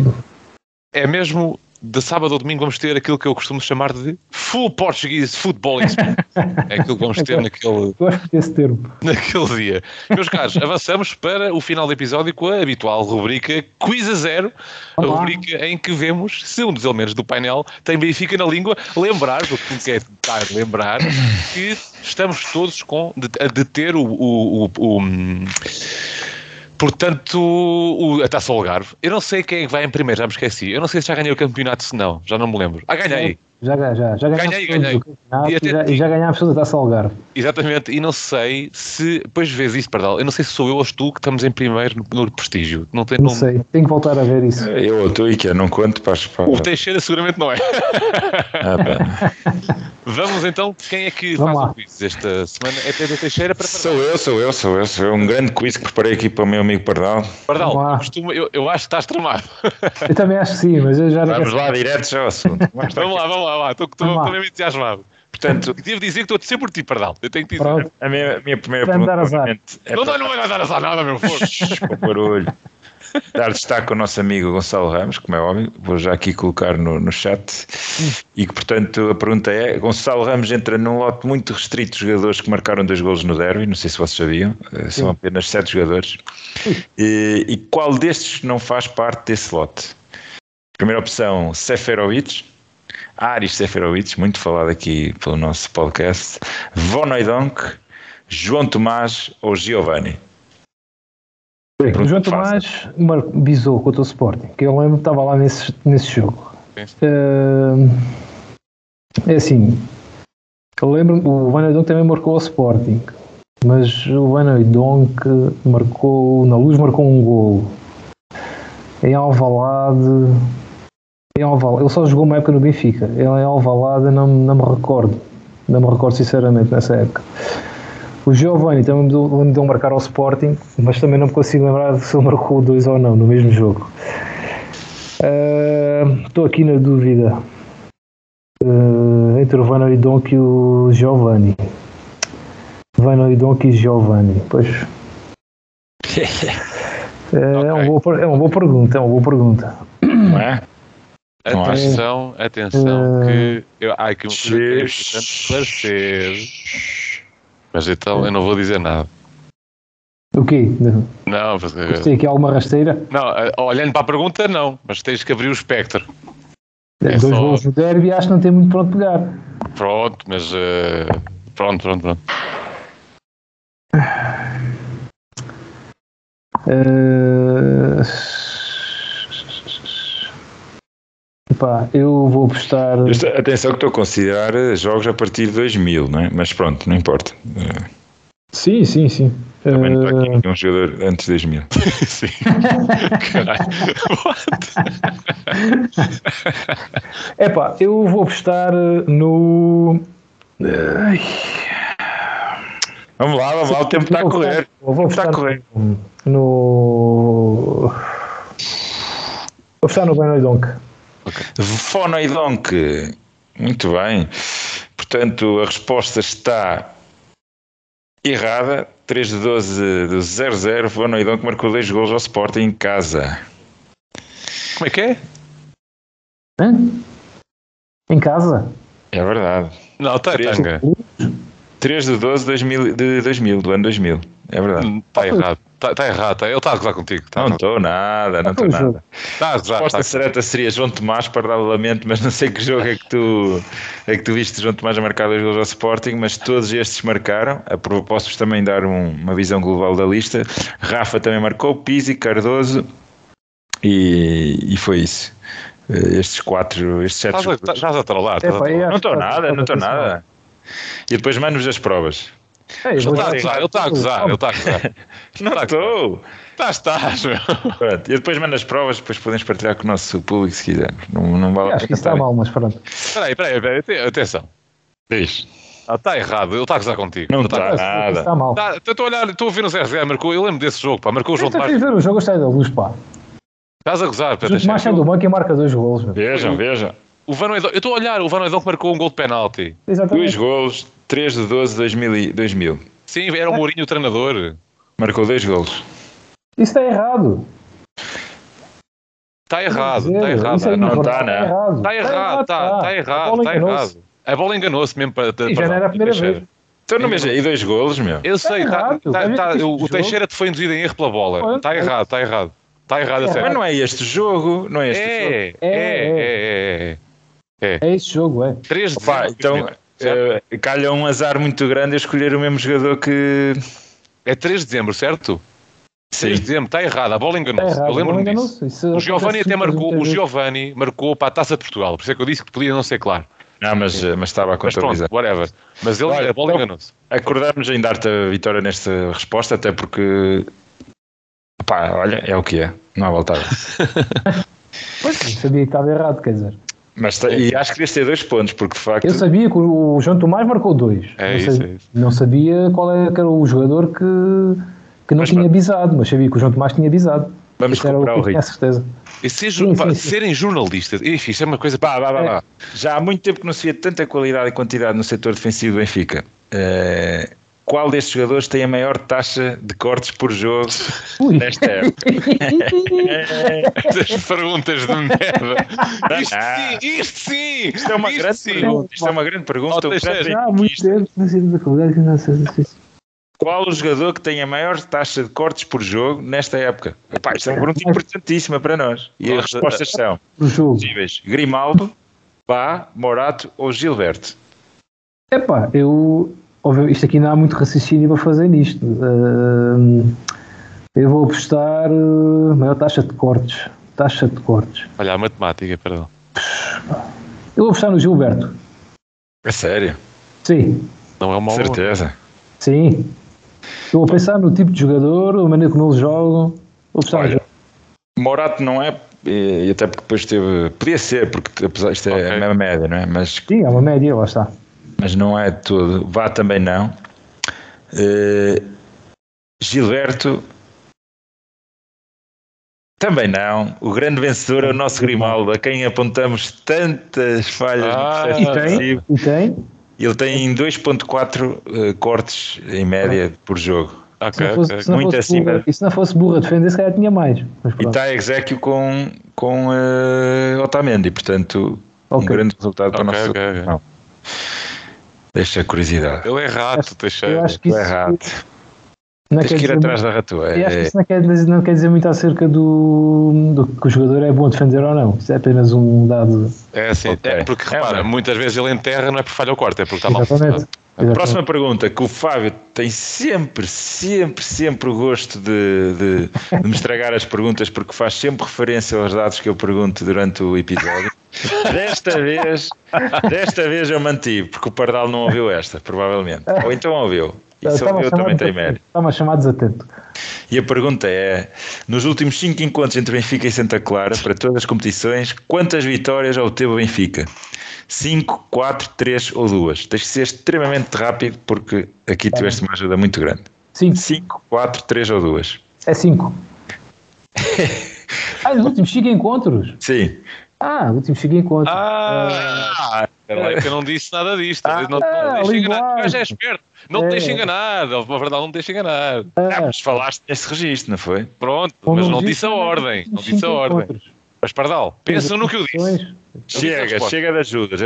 é, é mesmo de sábado ao domingo vamos ter aquilo que eu costumo chamar de full Portuguese football É aquilo que vamos ter naquele, naquele dia. Meus caros, avançamos para o final do episódio com a habitual rubrica Quiz a Zero, Olá. a rubrica em que vemos se um dos elementos do painel tem Benfica na língua. Lembrar, o que me quer dar lembrar, que estamos todos com, a deter o, o, o, o Portanto, o, a Taça Algarve. Eu não sei quem é que vai em primeiro, já me esqueci. Eu não sei se já ganhei o campeonato, se não, já não me lembro. Ah, ganhei! Já, já, já ganhei, ganhei. E, até, e, já, e já ganhámos toda a Taça Algarve. Exatamente, e não sei se, depois vês isso, perdão, eu não sei se sou eu ou tu que estamos em primeiro no, no prestígio. Não, tem, não, não sei, tenho que voltar a ver isso. Eu ou tu, e que não conto para, para... O Teixeira seguramente não é. Ah, Vamos então, quem é que Vamos faz lá. o quiz esta semana? É Pedro Teixeira para Sou eu, sou eu, sou eu, sou eu. Um grande quiz que preparei aqui para o meu amigo Pardal. Pardal, eu, eu, eu, acho que estás tramado. Eu também acho que sim, mas eu já não Vamos lá, direto já ao assunto. Vamos, lá, vamos lá, lá. estou, estou, estou mesmo entusiasmado. Portanto, devo dizer que estou a dizer por ti, Pardal. Eu tenho que dizer. A minha, a minha primeira pergunta. Dar azar. É não, para... não vai dar azar nada, meu fogo. Com barulho dar destaque ao nosso amigo Gonçalo Ramos, como é óbvio, vou já aqui colocar no, no chat. E que, portanto, a pergunta é: Gonçalo Ramos entra num lote muito restrito de jogadores que marcaram dois golos no derby, não sei se vocês sabiam, eh, são apenas sete jogadores. E, e, qual destes não faz parte desse lote? Primeira opção: Seferovic. Aris Seferovic, muito falado aqui pelo nosso podcast. Von Oudonk, João Tomás ou Giovanni? Bem, o João Tomás bisou contra o Sporting, que eu lembro que estava lá nesse, nesse jogo. Uh, é assim, eu lembro o Van Donk também marcou o Sporting, mas o Van Donk marcou, na luz marcou um gol em Alvalade, em Alvalade, ele só jogou uma época no Benfica, ele em Alvalade não, não me recordo, não me recordo sinceramente nessa época. O Giovanni também me deu, marcar ao Sporting, mas também não me consigo lembrar se ele marcou dois ou não no mesmo jogo. Uh, estou aqui na dúvida uh, entre o Vano Donk e o Giovanni. Vano Donk e Giovanni, pois. é, okay. é, uma boa, é uma boa pergunta, é uma boa pergunta. Não é? Atenção, atenção, uh, que eu, há aqui um que é importante esclarecer mas então eu não vou dizer nada. O quê? Não, mas, tem aqui alguma rasteira? Não, eh, olhando para a pergunta, não, mas tens que abrir o espectro. É, dois só... gols no derby, acho que não tem muito para onde pegar. Pronto, mas uh... pronto, pronto, pronto. Uh... Pá, eu vou apostar. Atenção que estou a considerar jogos a partir de 2000, não é? Mas pronto, não importa. Sim, sim, sim. Também não está aqui um jogador antes de 2000. sim. Caralho. É pá, eu vou apostar no. Vamos lá, vamos lá, o tempo está a correr. Vou apostar está a correr. no. Vou apostar no Benoidonk. Okay. Fonoidonk. Muito bem. Portanto, a resposta está Errada, 3 de 12 do 0-0. Van Oidon que marcou 2 gols ao Sporting em casa. Como é que é? Hã? Em casa? É verdade. Não, tá, Três. tanga. 3 de 12 de 2000, de 2000, do ano 2000. É verdade. Está errado. Está tá errado. Tá, ele está a gozar contigo. Tá, Não estou nada, não estou o nada. tá a A gozar. resposta Tá. certa seria João Tomás para dar lamento, mas não sei que jogo é que tu é que tu viste João Tomás a marcar dois gols ao Sporting, mas todos estes marcaram. A Posso-vos também dar um- uma visão global da lista. Rafa também marcou, Pizzi, Cardoso e, e foi isso. Eh, Estes quatro, estes sete Estás a, estás a trollar. A Não estou nada, não estou nada. E depois mando-vos as provas. É, eu Ele está a gozar, ele está a gozar, ele está a gozar. Não Tá, estou. Estás, estás, meu. Pronto, E depois mando as provas, depois podemos partilhar com o nosso público se quiser. Não, não vale Acho que isso está estar- mal, mas pronto. Espera aí, espera aí, espera aí, ate- atenção. Diz. Ah, Está errado, ele está a gozar contigo. Não está. a- nada. Está mal. Tá, Estou a olhar, estou a ver no 0 marcou, eu lembro desse jogo, pá, marcou o João Eu Tomás. ver o jogo, gostei da luz, pá. Estás a gozar, O Pedro Tomás Teixeira. sendo do banco e marca dois golos. meu. Vejam, vejam. O Van Oedon, eu estou a olhar, o Van Oedon que marcou um gol de penalti. Dois Exatamente. golos, 3 de 12 de 2000. e- 2000. Sim, era o Mourinho o treinador. Marcou dois golos. Isso está errado. Está errado, está errado. isso é não não, tá, né? errado. Está errado, está está A errado, está errado. A bola enganou-se mesmo para. E já não era a primeira Teixeira. vez. Então não veja, e dois golos, meu. Eu sei, tá, tá- tá- este o, Teixeira te foi induzido em erro pela bola. Está é- errado, está errado. Está errado a É Mas sério. não é este jogo, não é este jogo. É, é, é, é, é. É esse jogo, é. 3 de Opa, então eh, calha um azar muito grande eu escolher o mesmo jogador que. É 3 de dezembro, certo? Sim. 3 de dezembro, está errado, a bola enganou-se. errado. Eu lembro-me a disso. Isso O Giovanni até marcou, o. Giovanni marcou para a Taça de Portugal, por isso é que eu disse que podia não ser claro. Não, mas, mas estava a Mas pronto, contabilizar. whatever. Mas ele, Olha, a bola então- enganou-se. Acordamos em dar-te a vitória nesta resposta, até porque. Pá, olha, é o que é. Não há volta a dar. Pois, sabia que estava errado, quer dizer. Mas e acho que deves ter dois pontos, porque de facto. Eu sabia que o João Tomás marcou dois. É não, isso, sabia, é isso. não sabia qual era, que era o jogador que, que não Mas tinha avisado, mas sabia que o João Tomás tinha avisado. Vamos o recuperar o a ritmo. certeza. E ser, Sim, pá, sim, sim. serem jornalistas, enfim, isso é uma coisa. Vá, vá, vá. Já há muito tempo que não se via tanta qualidade e quantidade no setor defensivo do Benfica. Eh, qual destes jogadores tem a maior taxa de cortes por jogo Ui. nesta época? Estas perguntas de merda. Isto Ah. sim, isto sim! Isto é uma isto grande sim. pergunta. Isto é uma grande pergunta. Oh, grande. Já há muito benfiquista. tempo não sei da. Qual o jogador que tem a maior taxa de cortes por jogo nesta época? Epá, isto é uma pergunta importantíssima para nós. E as respostas são possíveis. Grimaldo, Pá, Morato ou Gilberto? Epá, eu. Óbvio, Isto aqui não há muito raciocínio para fazer nisto. Ahm, eu vou apostar. uh, maior taxa de cortes. Taxa de cortes. Olha, a matemática, perdão. Eu vou apostar no Gilberto. É sério? Sim, Não é uma Certeza. sim. Eu vou pensar no tipo de jogador, a maneira como eles jogam. Vou apostar no Olha, Gilberto. Morato não é, e até porque depois teve. Podia ser, porque apesar isto é Ok. a mesma média, não é? Mas, Sim, é uma média, lá está. Mas não é todo. Vá também não. Eh, Gilberto. Também não. O grande vencedor é o nosso Grimaldo, a quem apontamos tantas falhas Ah, no E processo tem? defensivo. E tem? Ele tem 2.4 eh, cortes em média por jogo. Se Ok, não fosse, ok. se não Muito fosse burra, acima. e se não fosse burra a defender, se calhar tinha mais. E está a exéquio com, com eh, Otamendi, portanto, um Ok. grande resultado para o nosso. ok, ok. Deixa a curiosidade. Ele é rato, Eu Teixeira. acho que isso, é errado. não Tens quer que ir atrás muito- da ratua. eu acho que É, isso não quer, dizer, não quer dizer muito acerca do, do que o jogador é bom defender ou não. Isso é apenas um dado. É assim, é porque É, repara, mas- muitas vezes ele enterra não é por falha ao corte, é porque está mal Exatamente. Próxima pergunta, que o Fábio tem sempre, sempre, sempre o gosto de, de- de me estragar as perguntas porque faz sempre referência aos dados que eu pergunto durante o episódio. Desta vez, desta vez eu mantive, porque o Pardal não ouviu esta, provavelmente. Ou então ouviu. A ouviu também tem mérito. Estava a chamar desatento. E a pergunta é: nos últimos 5 encontros entre Benfica e Santa Clara, para todas as competições, quantas vitórias obteve o Benfica? 5, 4, 3 ou 2? Tens que ser extremamente rápido porque aqui tiveste uma ajuda muito grande. 5. 5, 4, 3 ou 2? É 5. ah, os últimos 5 encontros. Sim. Ah, os últimos 5 encontros. Ah, lá, é que eu não disse nada disto. Ah, não, não ah, me deixe enganar. O é esperto. Não te É. deixe enganar. Na verdade, não me deixe enganar. Ah, mas falaste nesse registro, não foi? Pronto, Como mas não disse, disse a ordem. Não disse a ordem. Mas, Pardal, pensa no que eu disse. Chega, chega de ajudas.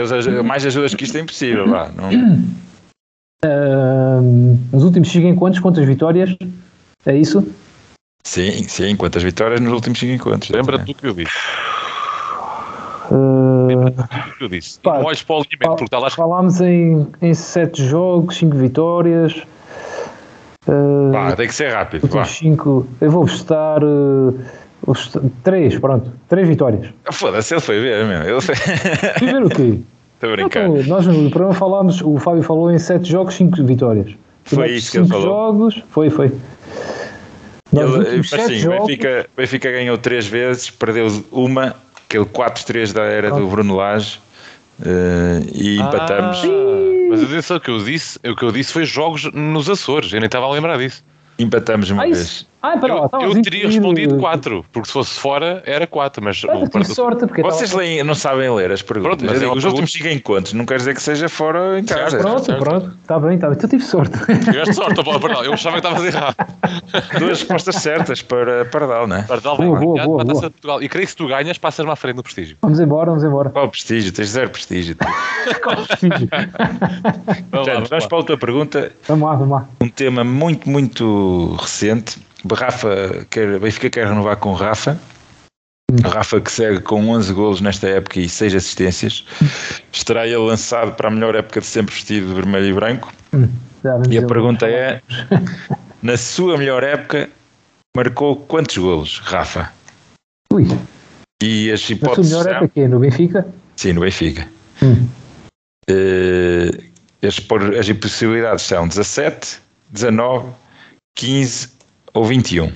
Mais ajudas que isto é impossível. Vá. Não, Ahm, nos últimos 5 encontros, quantas vitórias? É isso? sim, sim, quantas vitórias nos últimos 5 encontros. Lembra-te do que eu disse. Ah, Lembra-te do que eu disse. Pá, não olhes para o alinhamento, porque está lá falámos em, em 7 jogos, 5 vitórias. Ah, Vá, tem que ser rápido. Vá. 5. Eu vou estar. 3, pronto. 3 vitórias. Foda-se, ele foi ver mesmo. Ele foi... Fui ver o quê? Estou a brincar. Então, nós no programa falámos, o Fábio falou em 7 jogos, 5 vitórias. Foi Nos isso que ele cinco falou. jogos, foi, foi. Ele, últimos 7 o jogos, Benfica, Benfica ganhou três vezes, perdeu uma, aquele 4-3 da era do Pronto. Bruno Lage, eh, e empatamos. Ah, mas atenção, o que eu disse, o que eu disse foi jogos nos Açores. Eu nem estava a lembrar disso. Empatamos uma Ah, vez. Ah, pera Eu, estavas eu teria incluído. respondido 4, porque se fosse fora era 4, mas Ah, o eu tive sorte, porque Vocês leem, não sabem ler as perguntas. Pronto, mas é digo, os últimos 5 encontros, não quer dizer que seja fora em casa. Pronto, certo. pronto, está bem, está bem. Tu tive sorte. Tiveste sorte, Pardal. Eu achava que estavas errado. Duas respostas certas para Pardal, não é? Pardal Boa, vem boa, boa, boa. de Portugal. E creio que se tu ganhas, passas-me à frente do prestígio. Vamos embora, vamos embora. Qual prestígio? Tens zero prestígio. Vamos lá, vamos vamos lá. para a outra pergunta. Vamos lá, vamos lá. Um tema muito, muito recente. Rafa quer, Benfica quer renovar com Rafa. Rafa que segue com 11 golos nesta época e 6 assistências. Estará ele lançado para a melhor época de sempre vestido de vermelho e branco. E a pergunta é: na sua melhor época, marcou quantos golos, Rafa? Ui, E as na sua hipóteses. melhor época aqui no Benfica? Sim, no Benfica. Hum. Eh, as, as possibilidades são 17, 19, 15 ou 21.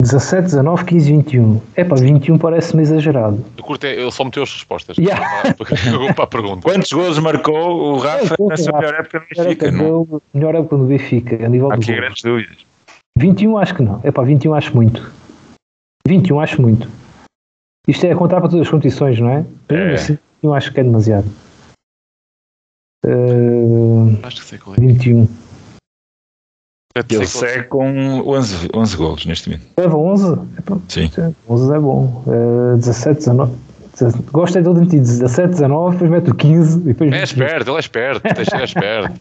17, 19, 15, 21. É pá, 21 parece-me exagerado. Eu curto, é- ele só meteu as respostas. Yeah. Para para a pergunta. Quantos golos marcou o Rafa É, na sua melhor época no Benfica? Não, melhor época no Benfica, a nível há de aqui gols. grandes dúvidas. 21 acho que não. É pá, 21 acho muito. 21 acho muito. Isto é a contar para todas as competições, não é? É. Assim, 21 acho que é demasiado. Uh, Acho que sei qual é. 21. Ele segue com 11, 11 golos neste momento. Leva 11? É pá, Sim. 11 é bom. Uh, 17, 19. 17 Gosto é de ele meter 17, 19, depois mete o 15 e depois. É esperto, ele é esperto. Deixa é esperto.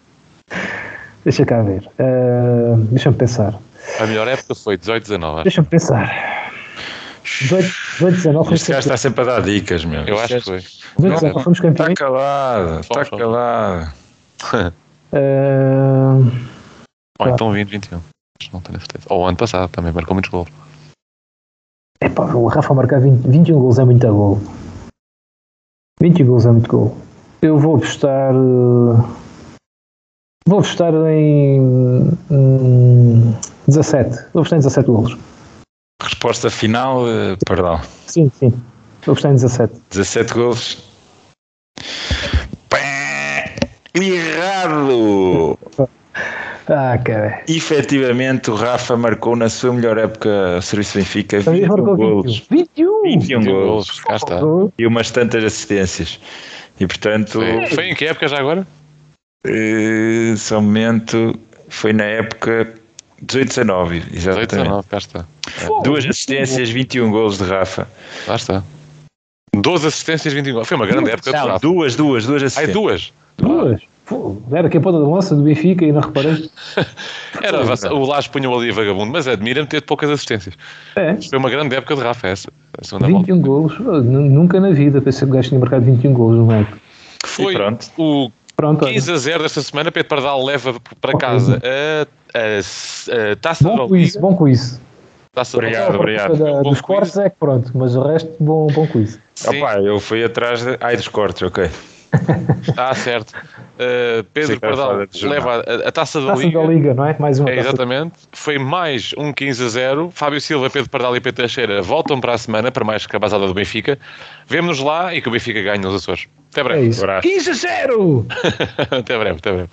Deixa cá ver. Uh, Deixa-me pensar. A melhor época foi 18, 19. acho. Deixa-me pensar. 18, 18 19 fomos Este gajo está sempre a dar dicas, meu. Eu acho que foi. 18, 19 fomos Está campeões. calado, está Fomos, fomos. calado. Uh, Ou então 20, 21. Acho que Não tenho certeza. Ou o ano passado também marcou muitos gols. Epá, o Rafa marcar 20, 21 gols é muito gol. 21 gols é muito gol. Eu vou apostar. eh, Vou apostar em. hum, 17. Vou apostar em 17 gols. Resposta final, eh, perdão. Sim, sim. Vou apostar em 17. 17 gols. Pá, Errado! Ah, cara. Efetivamente, o Rafa marcou na sua melhor época a Serviço Benfica Também 21 marcou golos. 21. 21. 21 21 golos gols. Cá está. e umas tantas assistências. E portanto, Foi, foi em que época já agora? eh, só um momento, foi na época 18-19, 18, exatamente. 19, cá está. Duas assistências, 21 golos de Rafa. Lá está. 12 assistências, 20 gols. Foi uma grande época do Não, Rafa. duas, duas, duas Ai, assistências. duas. Duas. Pô, Era aqui a ponta da lança do Benfica e não reparei. Era, o Lage punha ali a vagabundo, mas admira-me ter poucas assistências. É. Foi uma grande época de Rafa essa. A segunda volta. 21 gols. Oh, nu- Nunca na vida pensei que o gajo tinha marcado 21 gols no época. Foi E pronto. o Pronto, olha. 15 a 0 desta semana. Pedro Pardal leva para casa a, a, a taça da Bom quiz, Liga. bom quiz. Taça Obrigado, Liga. obrigado. Da, Bom dos quiz. cortes é que pronto, mas o resto, bom, bom quiz. Sim. Opa, eu fui atrás de... Ai, dos cortes, ok. Ah, certo. Uh, Pedro Sim, Pardal leva a, a taça da Taça Liga. da Liga, não é? Mais uma É, taça. exatamente. Foi mais um 15 a 0. Fábio Silva, Pedro Pardal e Pedro Teixeira voltam para a semana para mais cabazada do Benfica. Vemo-nos lá e que o Benfica ganhe nos Açores. Até É breve. isso. Abraço. 15 a 0! até breve, até breve.